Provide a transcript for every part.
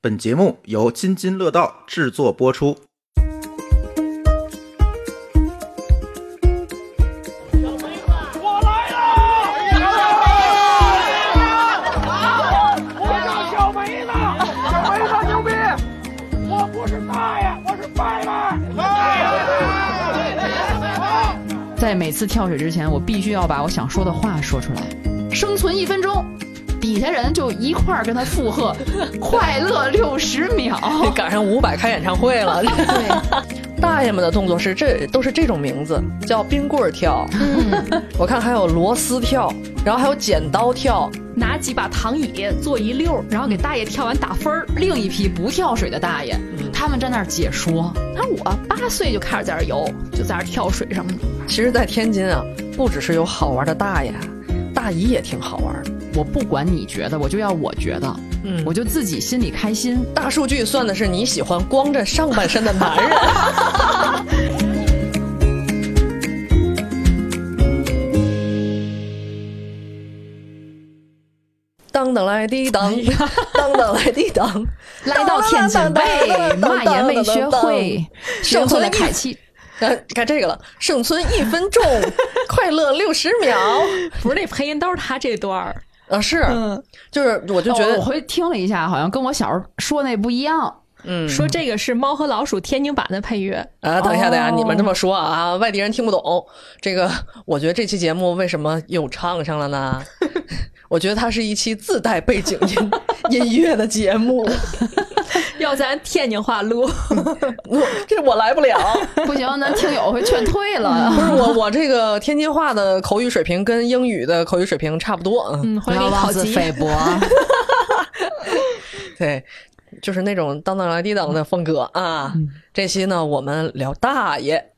本节目由津津乐道制作播出。我来了！我叫小梅子，小梅子牛逼！我不是大爷，我是伯伯。在每次跳水之前，我必须要把我想说的话说出来。生存一分钟，底下人就一块儿跟他附和，快乐六十秒。赶上伍佰开演唱会了。对，大爷们的动作是这都是这种名字，叫冰棍儿跳。嗯，我看还有螺丝跳，然后还有剪刀跳。拿几把躺椅做一溜，然后给大爷跳完打分儿。另一批不跳水的大爷，他们在那儿解说。他说我八岁就开始在这儿游，就在这儿跳水什么的。其实，在天津啊，不只是有好玩的大爷，大姨也挺好玩的。我不管你觉得，我就要我觉得，嗯我就自己心里开心。大数据算的是你喜欢光着上半身的男人。当当来滴当，当当来滴当，来到天津卫，嘛也没学会，学会了凯气。呃，看这个了，生存一分钟，快乐六十秒。不是那配音都是他这段儿，啊，是，就是我就觉得哦我回去听了一下，好像跟我小时候说那不一样。嗯，说这个是《猫和老鼠》天津版的配乐。啊，等一下，等一下，哦你们这么说啊，外地人听不懂。这个，我觉得这期节目为什么又唱上了呢？我觉得它是一期自带背景音 音乐的节目，要咱天津话录，我这我来不了。不行，咱听友会劝退了。不是 我，我这个天津话的口语水平跟英语的口语水平差不多。嗯，嗯，不回来给要妄自你考级。菲薄。对，就是那种当当来滴当的风格啊。这期呢，我们聊大爷。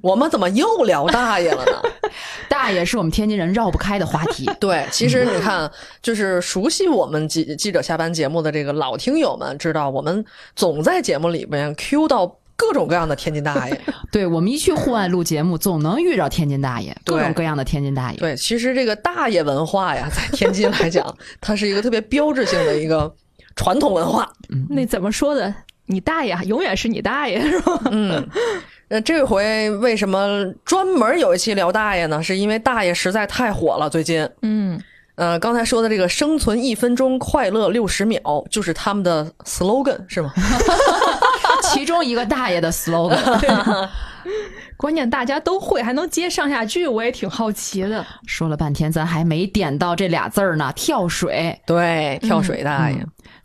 我们怎么又聊大爷了呢？大爷是我们天津人绕不开的话题。对，其实你看，就是熟悉我们记记者下班节目的这个老听友们知道，我们总在节目里面 Q 到各种各样的天津大爷。对我们一去户外录节目，总能遇到天津大爷，各种各样的天津大爷。对，其实这个大爷文化呀，在天津来讲，它是一个特别标志性的一个传统文化。那怎么说的？你大爷永远是你大爷 是吧？嗯，那，这回为什么专门有一期聊大爷呢？是因为大爷实在太火了，最近。嗯，呃，刚才说的这个“生存一分钟，快乐六十秒”，就是他们的 slogan 是吗？其中一个大爷的 slogan，关键大家都会，还能接上下句，我也挺好奇的。说了半天，咱还没点到这俩字儿呢。跳水，对，跳水大爷。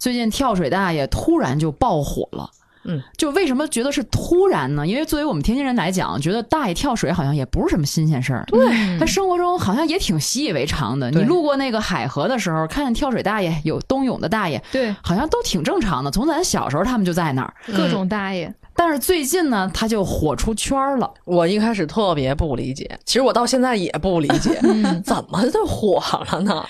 最近跳水大爷突然就爆火了。嗯，就为什么觉得是突然呢？因为作为我们天津人来讲，觉得大爷跳水好像也不是什么新鲜事儿。对，他生活中好像也挺习以为常的。你路过那个海河的时候，看见跳水大爷，有冬泳的大爷，对，好像都挺正常的。从咱小时候，他们就在那儿。各种大爷，但是最近呢，他就火出圈儿了。我一开始特别不理解，其实我到现在也不理解，怎么就火了呢？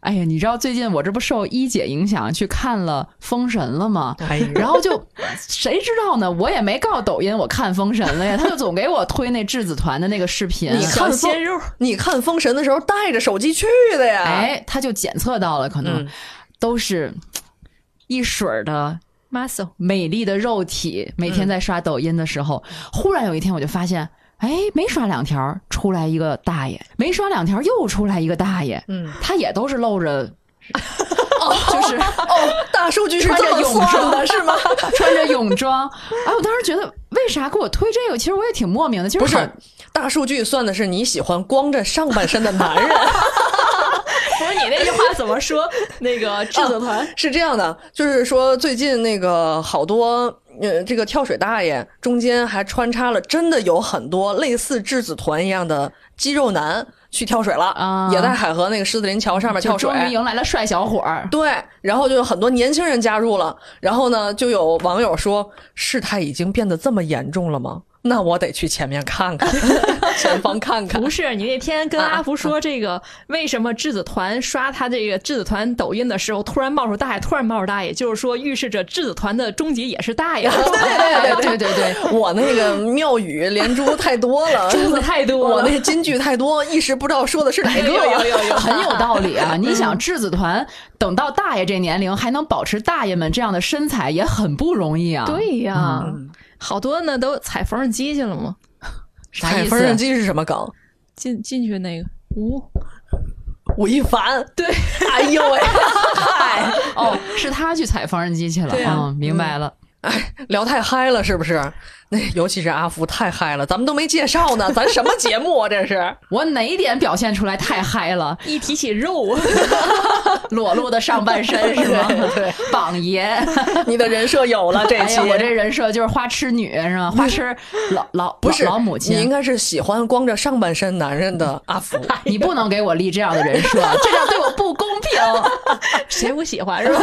哎呀，你知道最近我这不受一姐影响去看了《封神》了吗？然后就谁知道呢？我也没告抖音我看《封神》了呀，他就总给我推那质子团的那个视频。你看小鲜肉，你看封神的时候带着手机去的呀？，哎，他就检测到了，可能嗯都是一水儿的 muscle，美丽的肉体。每天在刷抖音的时候，忽然有一天我就发现。哎，没刷两条，出来一个大爷；没刷两条，又出来一个大爷。嗯，他也都是露着，就是哦，大数据是这么算装的，是吗？穿着泳装。哎，我当时觉得，为啥给我推这个？其实我也挺莫名的。其实不是，大数据算的是你喜欢光着上半身的男人。不是你那句话怎么说？那个质子团，是这样的，就是说最近那个好多呃，这个跳水大爷中间还穿插了，真的有很多类似质子团一样的肌肉男去跳水了，啊也在海河那个狮子林桥上面跳水终。于迎来了帅小伙儿。对，然后就有很多年轻人加入了，然后呢，就有网友说，事态已经变得这么严重了吗？那我得去前面看看。前方看看。不是你那天跟阿福说这个，为什么质子团刷他这个质子团抖音的时候，突然冒出大爷，突然冒出大爷，就是说预示着质子团的终极也是大爷，对对对对对，我那个妙语连珠太多了，珠子太多我那金句太多，一时不知道说的是哪个。有有有有很有道理啊！你想，质子团等到大爷这年龄还能保持大爷们这样的身材，也很不容易啊。对呀，好多呢都踩缝纫机去了嘛，啥意踩缝纫？机是什么梗？进进去那个吴，吴亦凡。对，哎呦喂，嗨，哦，是他去踩缝纫机去了。嗯，明白了。哎聊太嗨了是不是？那 尤其是阿福太嗨了，咱们都没介绍呢，咱什么节目啊？这是我哪一点表现出来太嗨了？一提起肉，裸露的上半身是吗？对对榜爷。你的人设有了这期。哎，我这人设就是花痴女是吧？花痴老老不是老老母亲，你应该是喜欢光着上半身男人的阿福。你不能给我立这样的人设，这样对我不公平。谁不喜欢是吧？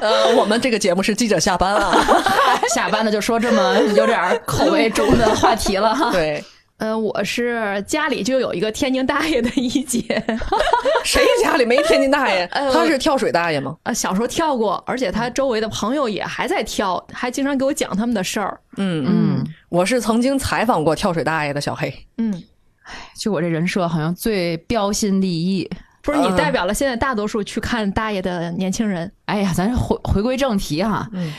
呃，我们这个节目是记者下班啊。下班了就说这么有点口味重的话题了哈。对，呃，我是家里就有一个天津大爷的一姐，谁家里没天津大爷？呃他是跳水大爷吗？呃，小时候跳过，而且他周围的朋友也还在跳，还经常给我讲他们的事儿。嗯嗯，我是曾经采访过跳水大爷的小黑。嗯，就我这人设好像最标新立异。不是你嗯代表了现在大多数去看大爷的年轻人。哎呀，咱回回归正题哈。嗯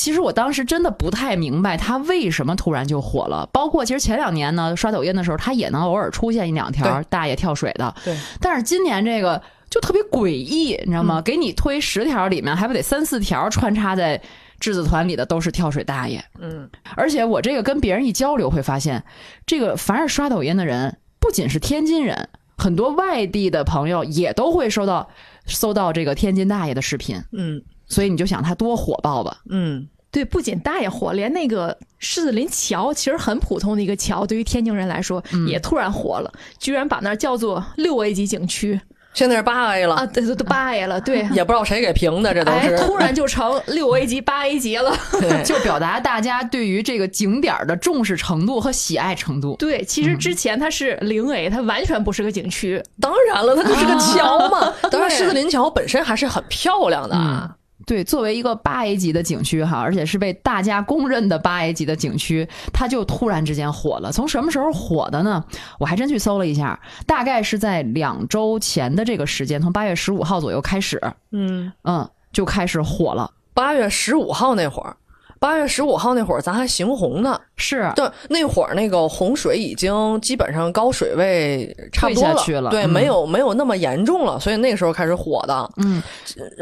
其实我当时真的不太明白他为什么突然就火了。包括其实前两年呢，刷抖音的时候，他也能偶尔出现一两条大爷跳水的。对，但是今年这个就特别诡异，你知道嗯吗？给你推十条里面，还不得三四条穿插在质子团里的都是跳水大爷。嗯，而且我这个跟别人一交流会发现，这个凡是刷抖音的人，不仅是天津人，很多外地的朋友也都会收到搜到这个天津大爷的视频。嗯所以你就想它多火爆吧。嗯，对，不仅大爷火，连那个狮子林桥，其实很普通的一个桥，对于天津人来说，嗯也突然火了，居然把那儿叫做六 A 级景区现在是八 A 了，啊，对对对，八 A 了，对，也不知道谁给评的，这都哎是。，突然就成六 A 级、八 A 级了。对 就表达大家对于这个景点儿的重视程度和喜爱程度。对，其实之前它是零 A，它完全不是个景区。当然了，它就是个桥嘛。当然，狮子林桥本身还是很漂亮的啊。对，作为一个八 A 级的景区哈，而且是被大家公认的八 A 级的景区，它就突然之间火了。从什么时候火的呢？我还真去搜了一下，大概是在两周前的这个时间，从八月十五号左右开始，嗯，嗯，就开始火了。八月十五号那会儿，八月十五号那会儿咱还行洪呢。是，对，那会儿那个洪水已经基本上高水位差不多退下去了对，嗯没有没有那么严重了，所以那个时候开始火的。嗯，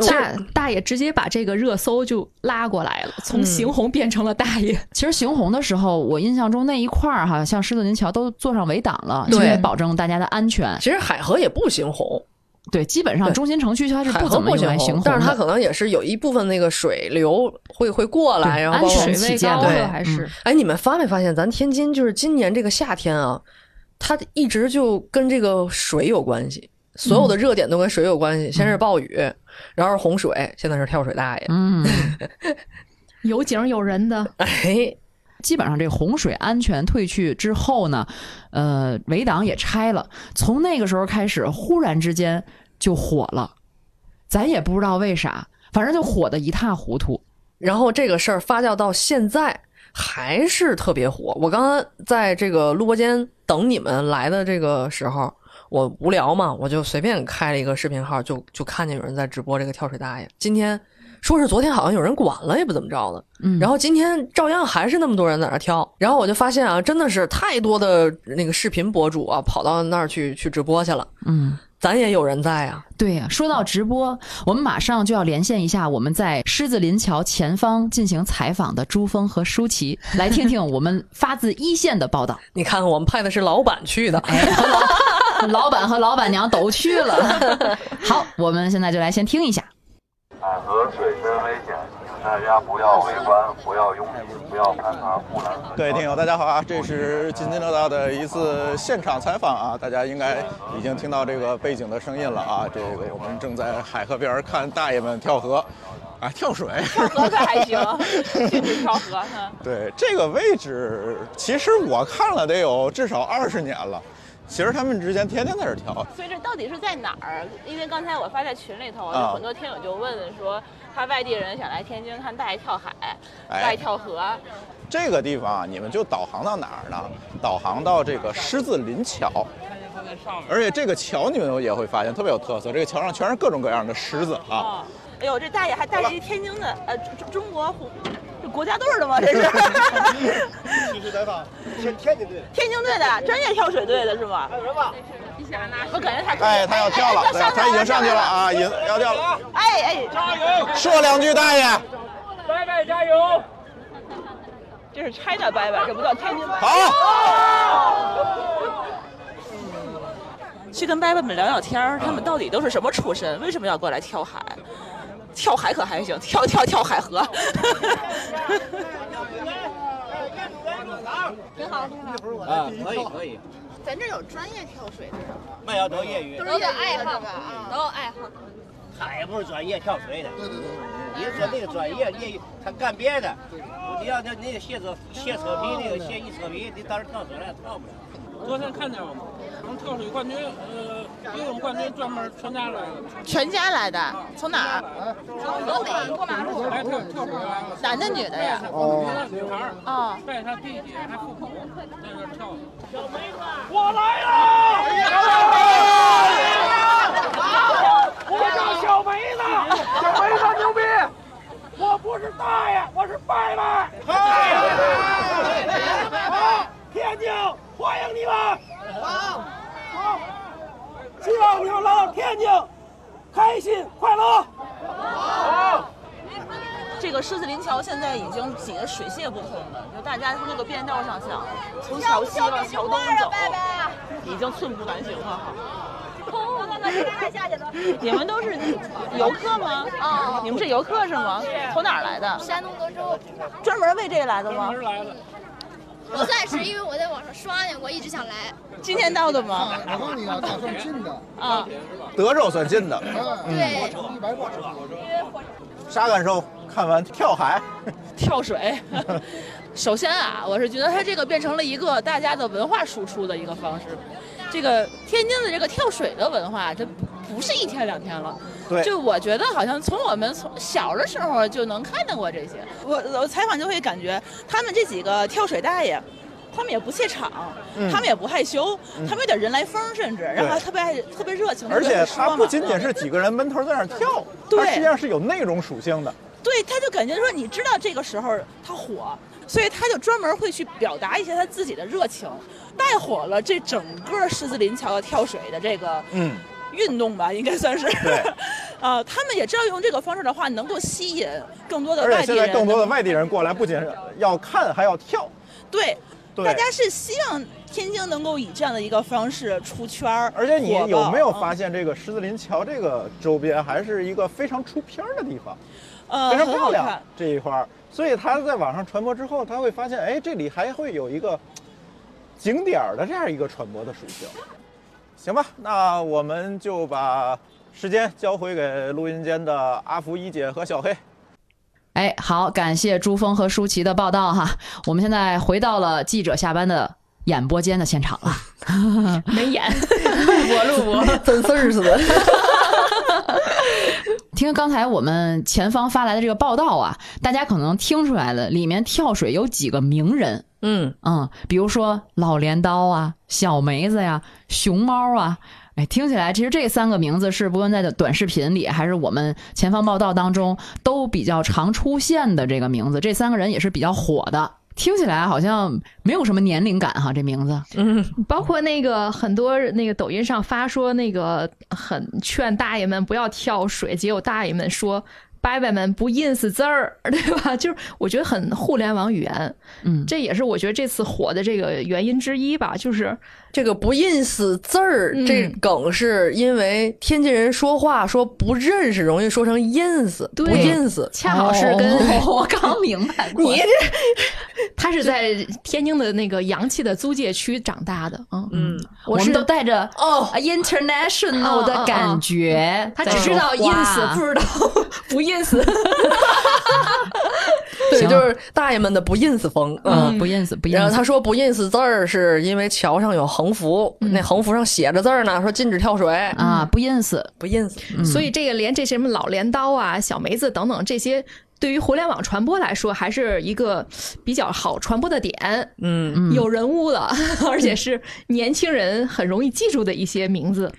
大大爷直接把这个热搜就拉过来了，从行洪变成了大爷。其实行洪的时候，我印象中那一块儿哈，像狮子林桥都做上围挡了，对因为保证大家的安全。其实海河也不行洪，对，基本上中心城区它是不怎么不行用来行洪但是它。可能也是有一部分那个水流会会过来，然后包括安全水位起见对高了还是哎，你们发没发现，咱天津就是今年这个夏天啊，它一直就跟这个水有关系，所有的热点都跟水有关系。先是暴雨，然后是洪水，现在是跳水大爷。嗯，有景有人的。哎，基本上这洪水安全退去之后呢，呃，围挡也拆了。从那个时候开始，忽然之间就火了，咱也不知道为啥，反正就火的一塌糊涂。然后这个事儿发酵到现在还是特别火。我刚刚在这个录播间等你们来的这个时候，我无聊嘛，我就随便开了一个视频号，就就看见有人在直播这个跳水大爷。今天说是昨天好像有人管了，也不怎么着的。嗯，然后今天照样还是那么多人在那儿跳，然后我就发现啊，真的是太多的那个视频博主啊，跑到那儿去去直播去了。嗯。咱也有人在啊，对呀、说到直播，我们马上就要连线一下我们在狮子林桥前方进行采访的朱峰和舒淇，来听听我们发自一线的报道。你看看我们派的是老板去的，哎，老板和老板娘都去了。好，我们现在就来先听一下。海河水深危险，请大家不要围观，不要拥挤，不要攀爬护栏河。各位听友，大家好啊！这是津津乐道的一次现场采访啊，大家应该已经听到这个背景的声音了啊。这个我们正在海河边儿看大爷们跳河。啊，跳水。跳河可还行，禁止跳河呢。对这个位置，其实我看了得有至少二十年了。其实他们之前天天在这儿跳，所以这到底是在哪儿？因为刚才我发在群里头，啊有很多听友就问说，他外地人想来天津看大爷跳海、哎大爷跳河，这个地方啊，你们就导航到哪儿呢？导航到这个狮子林桥，而且这个桥你们也会发现特别有特色，这个桥上全是各种各样的狮子啊。哦，哎呦，这大爷还带着一天津的呃中中国红这国家队的吗？这是继续采访，天天津队，天津队的专业跳水队的是吗？看什么？我感觉他哎，他要跳了，对，他已经上去了啊，已经要跳了。哎哎，加油！说两句，大爷。拜拜，加油！这是 China 拜拜，这不叫天津拜拜。好。去跟伯伯们聊聊天儿，他们到底都是什么出身？为什么要过来跳海？跳海可还行，跳跳跳海河。挺好，挺好。啊，可以可以，咱这有专业跳水的是吗？没有都业余，都是爱好吧？啊，都有爱好。他也不是专业跳水的。对对对。你说那个专业业余，他干别的。你要那那个卸车卸车皮那个卸一车皮，你到时跳水了跳不了。昨天看见了吗？我们跳水冠军，呃，游泳冠军专门全家来的。全家来的，从哪儿？河北过马路。来跳跳水啊！男的女的呀？哦。女孩哦。带他弟弟还父母在那跳。我来了！我叫小梅子，小梅子牛逼！我不是大爷，我是拜拜。好，天津欢迎你们。好，好，希望你们来到天津，开心快乐。好。这个狮子林桥现在已经挤得水泄不通了，就大家从那个便道上想从桥西往桥东走，已经寸步难行了。你们都是游客吗？啊，你们是游客是吗？从哪儿来的？山东德州。专门为这个来的吗？专门来的。不算是，因为我在网上刷见过，一直想来。今天到的吗？我告诉你啊，打算近的啊，德州算近的。对，一百多车。啥感受？看完跳海，跳水。首先啊，我是觉得它这个变成了一个大家的文化输出的一个方式。这个天津的这个跳水的文化，这不是一天两天了。对，就我觉得好像从我们从小的时候就能看见过这些。我我采访就会感觉，他们这几个跳水大爷。他们也不怯场，嗯、他们也不害羞，嗯、他们有点人来疯，甚至然后还特别爱、特别热情。而且他不仅仅是几个人闷头在那儿跳，对，他实际上是有内容属性的。对，他就感觉说，你知道这个时候他火，所以他就专门会去表达一些他自己的热情，带火了这整个狮子林桥的跳水的这个嗯运动吧，应该算是。对。呃，他们也知道用这个方式的话，能够吸引更多的外地人。而且现在更多的嗯外地人过来，不仅要看，还要跳。对。对大家是希望天津能够以这样的一个方式出圈儿，而且你有没有发嗯现，这个狮子林桥这个周边还是一个非常出片儿的地方，呃，非常漂亮这一块儿。所以他在网上传播之后，他会发现，哎，这里还会有一个景点儿的这样一个传播的属性。行吧，那我们就把时间交回给录音间的阿福一姐和小黑。哎，好，感谢朱峰和舒淇的报道哈。我们现在回到了记者下班的演播间的现场了，没演，录播录播，真事儿似的。听刚才我们前方发来的这个报道啊，大家可能听出来了，里面跳水有几个名人，嗯嗯，比如说老镰刀啊、小梅子呀、熊猫啊。哎，听起来其实这三个名字是不论在短视频里，还是我们前方报道当中都比较常出现的这个名字。这三个人也是比较火的，听起来好像没有什么年龄感哈，这名字。嗯，包括那个很多那个抖音上发说那个很劝大爷们不要跳水，结果大爷们说。伯伯们不 ins 字儿，对吧？就是我觉得很互联网语言，嗯，这也是我觉得这次火的这个原因之一吧。就是这个不 ins 字儿、嗯、这梗，是因为天津人说话说不认识，容易说成 ins，不 ins，恰好是跟、哦、我刚明白你这 他是在天津的那个洋气的租界区长大的，嗯。嗯，我是们都带着哦。international 的感觉，他只知道 ins，不知道 不 ins。对，就是大爷们的不 ins 风，嗯，不 ins 不 ins。然后他说不 ins 字儿是因为桥上有横幅，那横幅上写着字儿呢，说禁止跳水啊，不 ins 不 ins，所以这个连这些什么老镰刀啊、小梅子等等这些，对于互联网传播来说，还是一个比较好传播的点。嗯嗯，有人物的，而且是年轻人很容易记住的一些名字。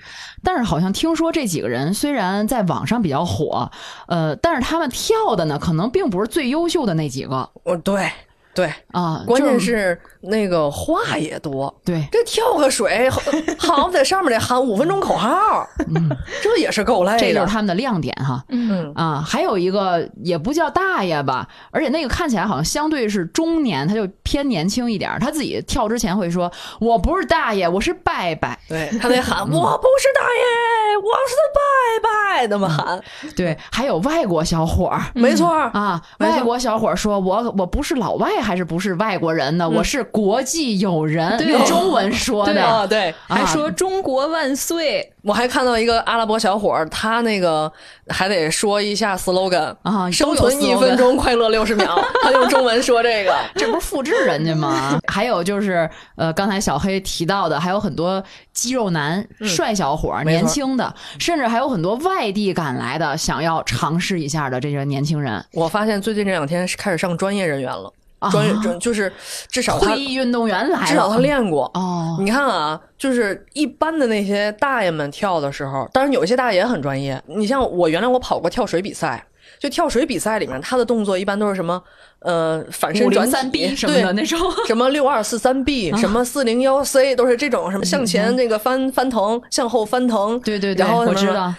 但是好像听说这几个人虽然在网上比较火，呃，但是他们跳的呢，可能并不是最优秀的那几个。哦，对对啊，关键是那个话也多。对，这跳个水，好 像在上面得喊五分钟口号，嗯这也是够累的。这就是他们的亮点哈。嗯啊，还有一个也不叫大爷吧，而且那个看起来好像相对是中年，他就偏年轻一点。他自己跳之前会说：“我不是大爷，我是拜拜。”对 他得喊：“我不是大爷，我是拜拜。”那么喊。对，还有外国小伙儿，没错啊，外国小伙儿说：“我我不是老外，还是不是外国人呢？我是国际友人。”用中文说的，啊，对，还说“中国万岁”。我还看到一个阿拉伯小伙儿，他那个还得说一下 slogan 啊，生存一分钟，快乐六十秒。他用中文说这个，这不是复制人家吗？还有就是，呃，刚才小黑提到的，还有很多肌肉男、帅小伙儿、年轻的，甚至还有很多外地赶来的，想要尝试一下的这些年轻人。我发现最近这两天是开始上专业人员了。专业专就是至少退役运动员来，至少他练过哦。你看啊，就是一般的那些大爷们跳的时候，当然有一些大爷也很专业。你像我原来我跑过跳水比赛，就跳水比赛里面他的动作一般都是什么呃反身转三 B 什么的那种，什么六二四三 B，什么四零幺 C 都是这种什么向前那个翻翻腾，向后翻腾。对对对，然后我知道。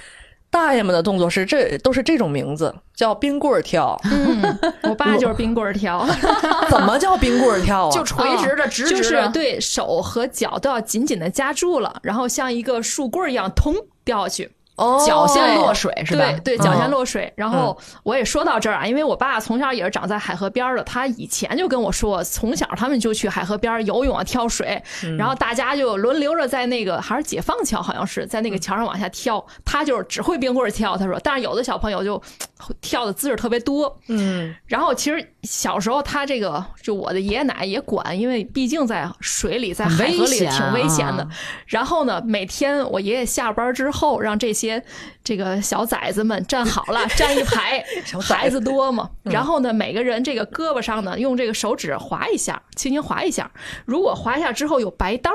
大爷们的动作是这都是这种名字，叫冰棍儿跳。嗯，我爸就是冰棍儿跳。怎么叫冰棍儿跳啊？就垂直的、直直的，就是对手和脚都要紧紧的夹住了，然后像一个树棍儿一样，通掉下去。哦，脚先落水是吧？对对，脚先落水。然后我也说到这儿啊，因为我爸从小也是长在海河边的，他以前就跟我说，从小他们就去海河边游泳啊、跳水，然后大家就轮流着在那个还是解放桥，好像是在那个桥上往下跳。他就是只会冰棍跳，他说，但是有的小朋友就跳的姿势特别多。嗯，然后其实小时候他这个就我的爷爷奶奶也管，因为毕竟在水里、在海河里挺危险的。然后呢，每天我爷爷下班之后，让这些。这个小崽子们站好了，站一排，孩子多嘛。然后呢，每个人这个胳膊上呢，用这个手指划一下，轻轻划一下。如果划一下之后有白道，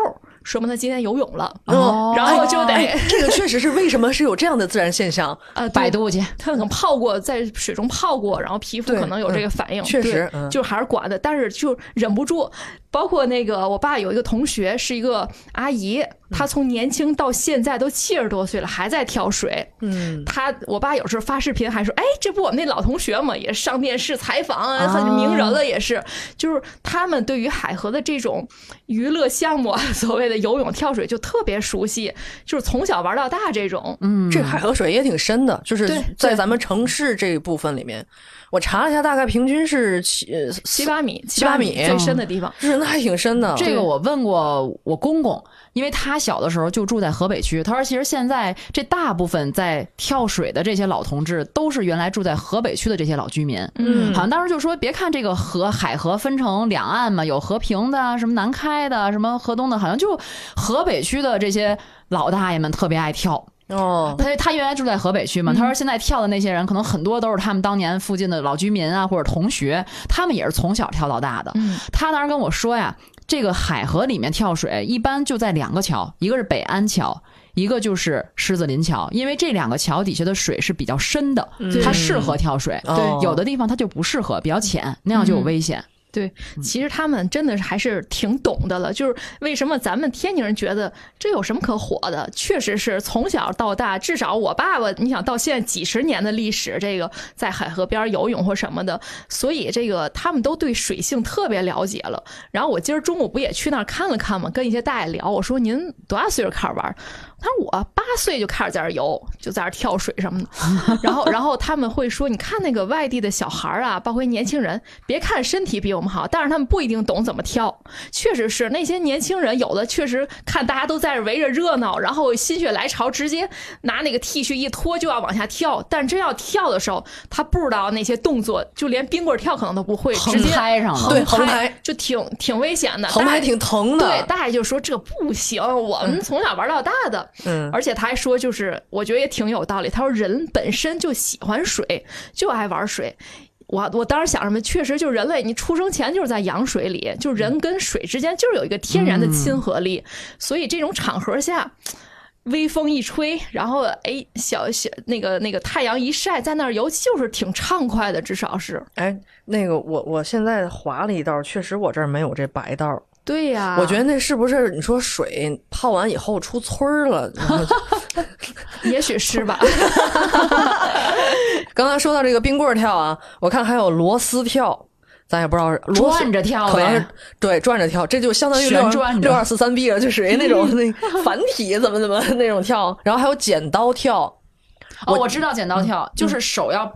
说明他今天游泳了。哦，然后就得、哎、这个确实是为什么是有这样的自然现象？啊，百度去，他可能泡过，在水中泡过，然后皮肤可能有这个反应。确实，嗯、就还是管的，但是就忍不住。包括那个我爸有一个同学是一个阿姨，她从年轻到现在都七十多岁了，还在跳水。嗯，她我爸有时候发视频还说：“哎，这不我们那老同学嘛，也上电视采访啊，很名人了也是。”就是他们对于海河的这种娱乐项目，所谓的游泳、跳水就特别熟悉，就是从小玩到大这种。嗯，这海河水也挺深的，就是在咱们城市这一部分里面。我查了一下，大概平均是七七八米，七八米最深的地方，就是那还挺深的。这个我问过我公公，因为他小的时候就住在河北区，他说其实现在这大部分在跳水的这些老同志都是原来住在河北区的这些老居民。嗯，好像当时就说，别看这个河海河分成两岸嘛，有和平的，什么南开的，什么河东的，好像就河北区的这些老大爷们特别爱跳。哦，他他原来住在河北区嘛，他说现在跳的那些人，可能很多都是他们当年附近的老居民啊，或者同学，他们也是从小跳到大的。嗯，他当时跟我说呀，这个海河里面跳水一般就在两个桥，一个是北安桥，一个就是狮子林桥，因为这两个桥底下的水是比较深的，它适合跳水。对，有的地方它就不适合，比较浅，那样就有危险。对，其实他们真的还是挺懂的了。就是为什么咱们天津人觉得这有什么可火的？确实是从小到大，至少我爸爸，你想到现在几十年的历史，这个在海河边游泳或什么的，所以这个他们都对水性特别了解了。然后我今儿中午不也去那儿看了看吗？跟一些大爷聊，我说您多大岁数开始玩？他说我八岁就开始在这儿游，就在这儿跳水什么的。然后，然后他们会说，你看那个外地的小孩儿啊，包括年轻人，别看身体比我们好，但是他们不一定懂怎么跳。确实是那些年轻人，有的确实看大家都在这围着热闹，然后心血来潮，直接拿那个 T 恤一脱就要往下跳。但真要跳的时候，他不知道那些动作，就连冰棍跳可能都不会，直接拍上了对横横拍就挺挺危险的，横拍大爷挺疼的对，大爷就说这不行，我们从小玩到大的。嗯而且他还说，就是我觉得也挺有道理。他说人本身就喜欢水，就爱玩水。我我当时想什么，确实就是人类，你出生前就是在羊水里，就是人跟水之间就是有一个天然的亲和力，所以这种场合下。微风一吹，然后哎，小小那个那个太阳一晒，在那儿游就是挺畅快的，至少是。哎，那个我我现在划了一道，确实我这儿没有这白道儿。对呀、我觉得那是不是你说水泡完以后出村儿了？也许是吧。刚才说到这个冰棍儿跳啊，我看还有螺丝跳，咱也不知道是螺转着跳可能是呗对转着跳，这就相当于旋转着六二四三 B 了，就属于那种那繁体怎么怎么那种跳，然后还有剪刀跳，哦，我知道剪刀跳，就是手要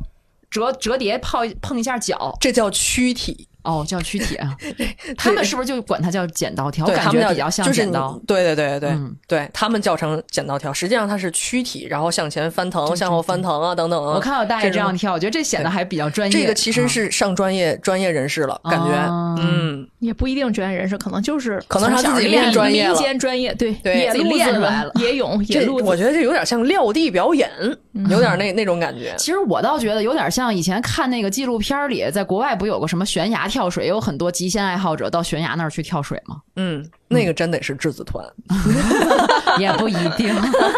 折折叠泡碰一下脚，这叫躯体。哦，叫躯体啊。他们是不是就管它叫剪刀跳？我对他们叫感觉比较像剪刀你。对对对对、嗯对，他们叫成剪刀跳，实际上它是躯体，然后向前翻腾、向后翻腾啊等等啊。我看到大爷这样跳，我觉得这显得还比较专业。这个其实啊是上专业、专业人士了，感觉，哦嗯，也不一定专业人士，可能就是可能是他自己练专业了民间专业，对对练子出来了野泳野这路子，我觉得这有点像撂地表演，嗯有点那那种感觉。其实我倒觉得有点像以前看那个纪录片里，在国外不有个什么悬崖跳水，有很多极限爱好者到悬崖那儿去跳水吗？嗯，那个真得是质子团。也不一定。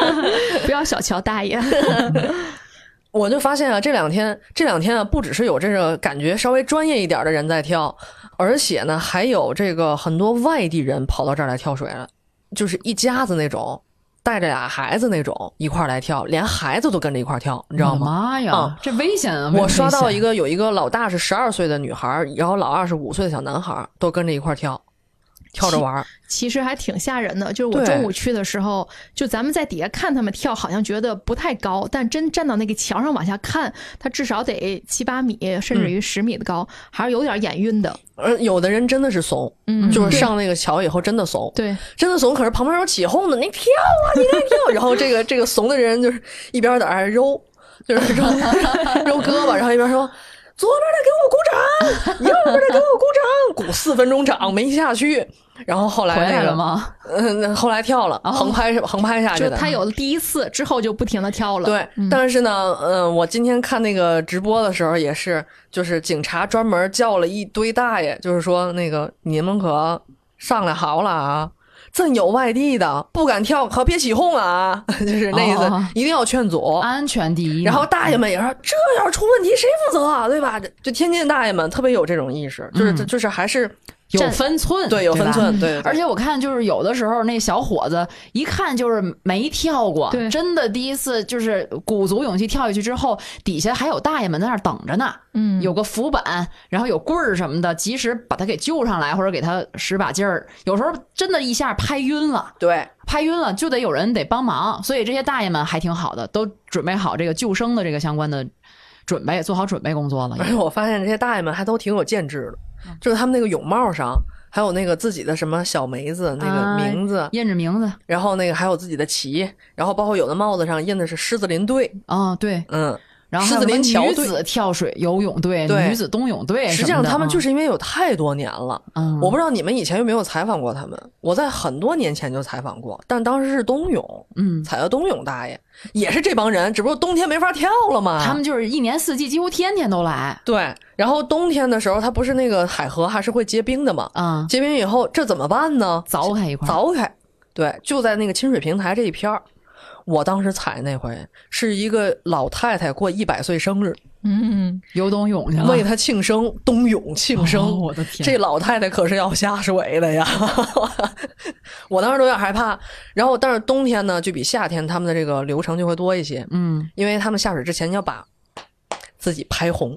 不要小瞧大爷。我就发现啊，这两天这两天啊，不只是有这个感觉稍微专业一点的人在跳，而且呢，还有这个很多外地人跑到这儿来跳水了，就是一家子那种，带着俩孩子那种一块儿来跳，连孩子都跟着一块儿跳，你知道吗？妈呀，啊这危险啊！我刷到一个，个有一个老大是十二岁的女孩儿，然后老二是五岁的小男孩儿，都跟着一块儿跳，跳着玩儿。其实还挺吓人的。就是我中午去的时候，就咱们在底下看他们跳，好像觉得不太高，但真站到那个墙上往下看，它至少得七八米，甚至于十米的高，还是有点眼晕的。而有的人真的是怂，嗯就是上那个桥以后真的怂，对，真的怂。可是旁边有起哄的，你跳啊，你该跳。然后这个这个怂的人就是一边在那儿揉，就是揉 揉胳膊，然后一边说。左边的给我鼓掌，右边的给我鼓掌，鼓四分钟掌没下去，然后后来回来那个了吗？嗯，那后来跳了，横拍横拍下去的。就他有了第一次之后，就不停的跳了。对，但是呢，嗯、我今天看那个直播的时候也是，就是警察专门叫了一堆大爷，就是说那个你们可上来好了啊，真有外地的不敢跳，可别起哄啊，就是那意思，哦一定要劝阻。安全第一。然后大爷们也说，这要是出问题谁负责啊？对吧？就天津大爷们特别有这种意识，就是、嗯就是还是有分寸，对有分寸，对对对而且我看就是有的时候那小伙子一看就是没跳过，对真的第一次就是鼓足勇气跳下去之后，底下还有大爷们在那儿等着呢，嗯，有个浮板，然后有棍儿什么的，及时把他给救上来，或者给他使把劲儿。有时候真的一下拍晕了，对。拍晕了就得有人得帮忙，所以这些大爷们还挺好的，都准备好这个救生的这个相关的准备，做好准备工作了。而且我发现这些大爷们还都挺有见识的，就是他们那个泳帽上还有那个自己的什么小梅子那个名字，印着名字，然后那个还有自己的旗，然后包括有的帽子上印的是狮子林队，啊、对，嗯，然后狮子林桥。女子跳水游泳队、对女子冬泳队实际上，他们就啊是因为有太多年了，嗯我不知道你们以前有没有采访过他们。我在很多年前就采访过，但当时是冬泳，嗯，采的冬泳大爷，也是这帮人，只不过冬天没法跳了嘛。他们就是一年四季几乎天天都来，对，然后冬天的时候，它不是那个海河还是会结冰的嘛？啊、结冰以后，这怎么办呢？凿开一块，凿开，对，就在那个清水平台这一片儿。我当时踩那回是一个老太太过一百岁生日，嗯，游冬泳去了，为她庆生，冬泳庆生。哦我的天这老太太可是要下水的呀！我当时都有点害怕。然后，但是冬天呢，就比夏天他们的这个流程就会多一些，嗯，因为他们下水之前要把自己拍红，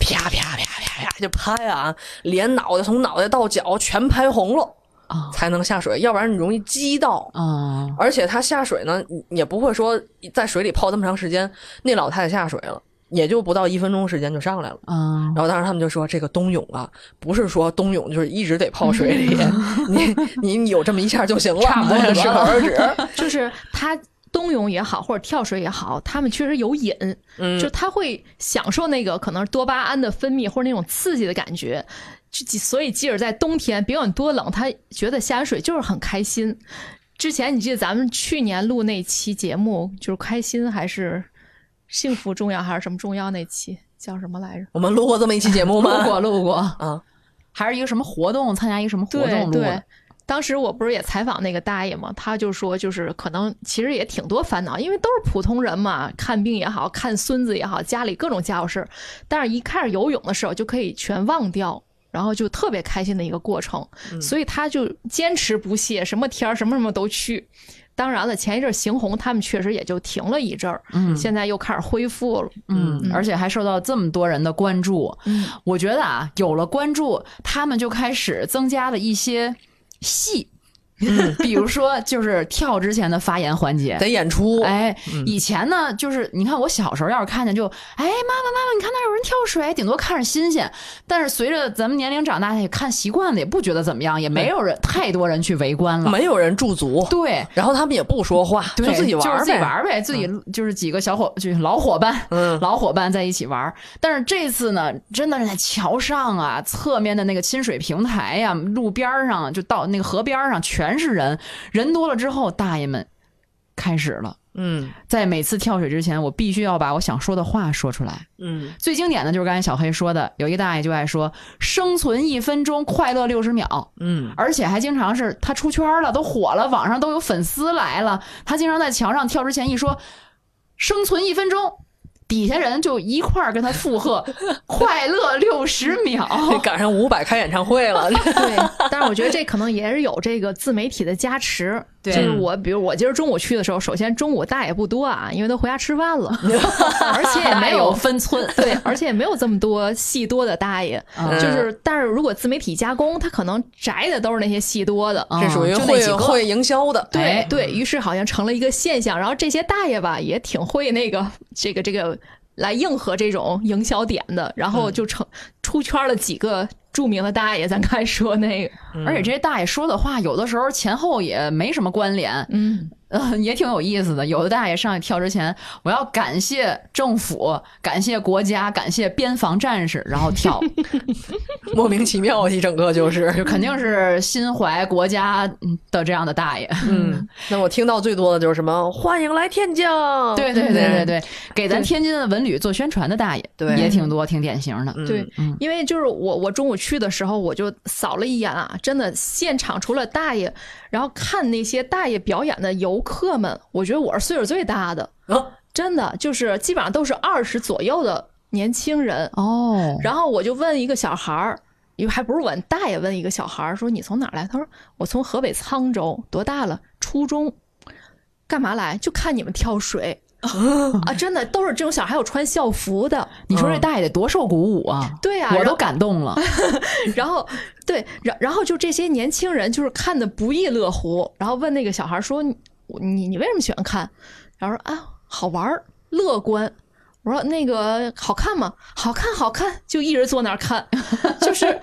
啪啪啪啪啪啪就拍啊，连脑袋从脑袋到脚全拍红了。才能下水，要不然你容易激到。啊，而且他下水呢，也不会说在水里泡这么长时间。那老太太下水了。也就不到一分钟时间就上来了，啊，然后当时他们就说这个冬泳啊，不是说冬泳就是一直得泡水里，你你你有这么一下就行了，差不多 适可而止。就是他冬泳也好，或者跳水也好，他们确实有瘾，嗯就他会享受那个可能是多巴胺的分泌或者那种刺激的感觉。所以即使在冬天，别管多冷，他觉得下水就是很开心。之前你记得咱们去年录那期节目，就是开心还是幸福重要还是什么重要那期叫什么来着？我们录过这么一期节目吗？录过，录过，啊，还是一个什么活动，参加一个什么活对对动录的。，当时我不是也采访那个大爷嘛，他就说，就是可能其实也挺多烦恼，因为都是普通人嘛，看病也好看孙子也好，家里各种家务事儿，但是一开始游泳的时候就可以全忘掉。然后就特别开心的一个过程，所以他就坚持不懈，什么天儿什么什么都去。当然了，前一阵儿邢红他们确实也就停了一阵儿，嗯现在又开始恢复了。嗯，而且还受到这么多人的关注。嗯，我觉得啊，有了关注，他们就开始增加了一些戏。比如说，就是跳之前的发言环节得演出。哎，以前呢，就是你看我小时候要是看见就，哎，妈妈妈妈，你看那有人跳水，顶多看着新鲜。但是随着咱们年龄长大，也看习惯了，也不觉得怎么样，也没有人太多人去围观了。没有人驻足，对，然后他们也不说话，就，自己玩就是儿呗。自己玩儿呗，自己就是几个小伙，就是老伙伴，嗯，老伙伴在一起玩儿。但是这次呢，真的是在桥上啊，侧面的那个亲水平台呀、路边上，就到那个河边上，全是人。人多了之后，大爷们开始了。嗯在每次跳水之前，我必须要把我想说的话说出来。嗯最经典的就是刚才小黑说的，有一个大爷就爱说“生存一分钟，快乐六十秒”，嗯，而且还经常是他出圈了，都火了，网上都有粉丝来了。他经常在墙上跳之前一说“生存一分钟”，底下人就一块儿跟他附和“ 快乐六十秒 赶上伍佰开演唱会了。对，但是我觉得这可能也是有这个自媒体的加持。对就是我，比如我今儿中午去的时候，首先中午大爷不多啊，因为都回家吃饭了，而且也没有分寸对，而且也没有这么多戏多的大爷。嗯就是，但是如果自媒体加工，他可能摘的都是那些戏多的，嗯这属于会会营销的。对哎对于是好像成了一个现象。然后这些大爷吧，也挺会那个这个这个来应和这种营销点的，然后就成出圈了几个著名的大爷。咱刚才说那个，而且这些大爷说的话，有的时候前后也没什么关联，嗯，呃，也挺有意思的。有的大爷上去跳之前，我要感谢政府，感谢国家，感谢边防战士，然后跳，莫名其妙，一整个就是。就肯定是心怀国家的这样的大爷。嗯，那我听到最多的就是什么“欢迎来天津”，对对对对对，给咱天津的文旅做宣传的大爷，对也挺多，挺典型的。对，嗯因为就是我我中午去的时候，我就扫了一眼啊，真的现场除了大爷，然后看那些大爷表演的游客们，我觉得我是岁数最大的，啊真的就是基本上都是二十左右的年轻人。哦，然后我就问一个小孩儿，因为还不是问大爷，问一个小孩儿说：“你从哪儿来？”他说：“我从河北沧州，多大了？初中。干嘛来？就看你们跳水 啊！真的都是这种小孩，还有穿校服的。你说这大爷得多受鼓舞啊！对呀、我都感动了。然后对，然然后就这些年轻人就是看的不亦乐乎，然后问那个小孩说：“你你你为什么喜欢看？”然后说：“啊，好玩儿，乐观。”我说：“那个好看吗？好看，好看。”就一直坐那儿看，就是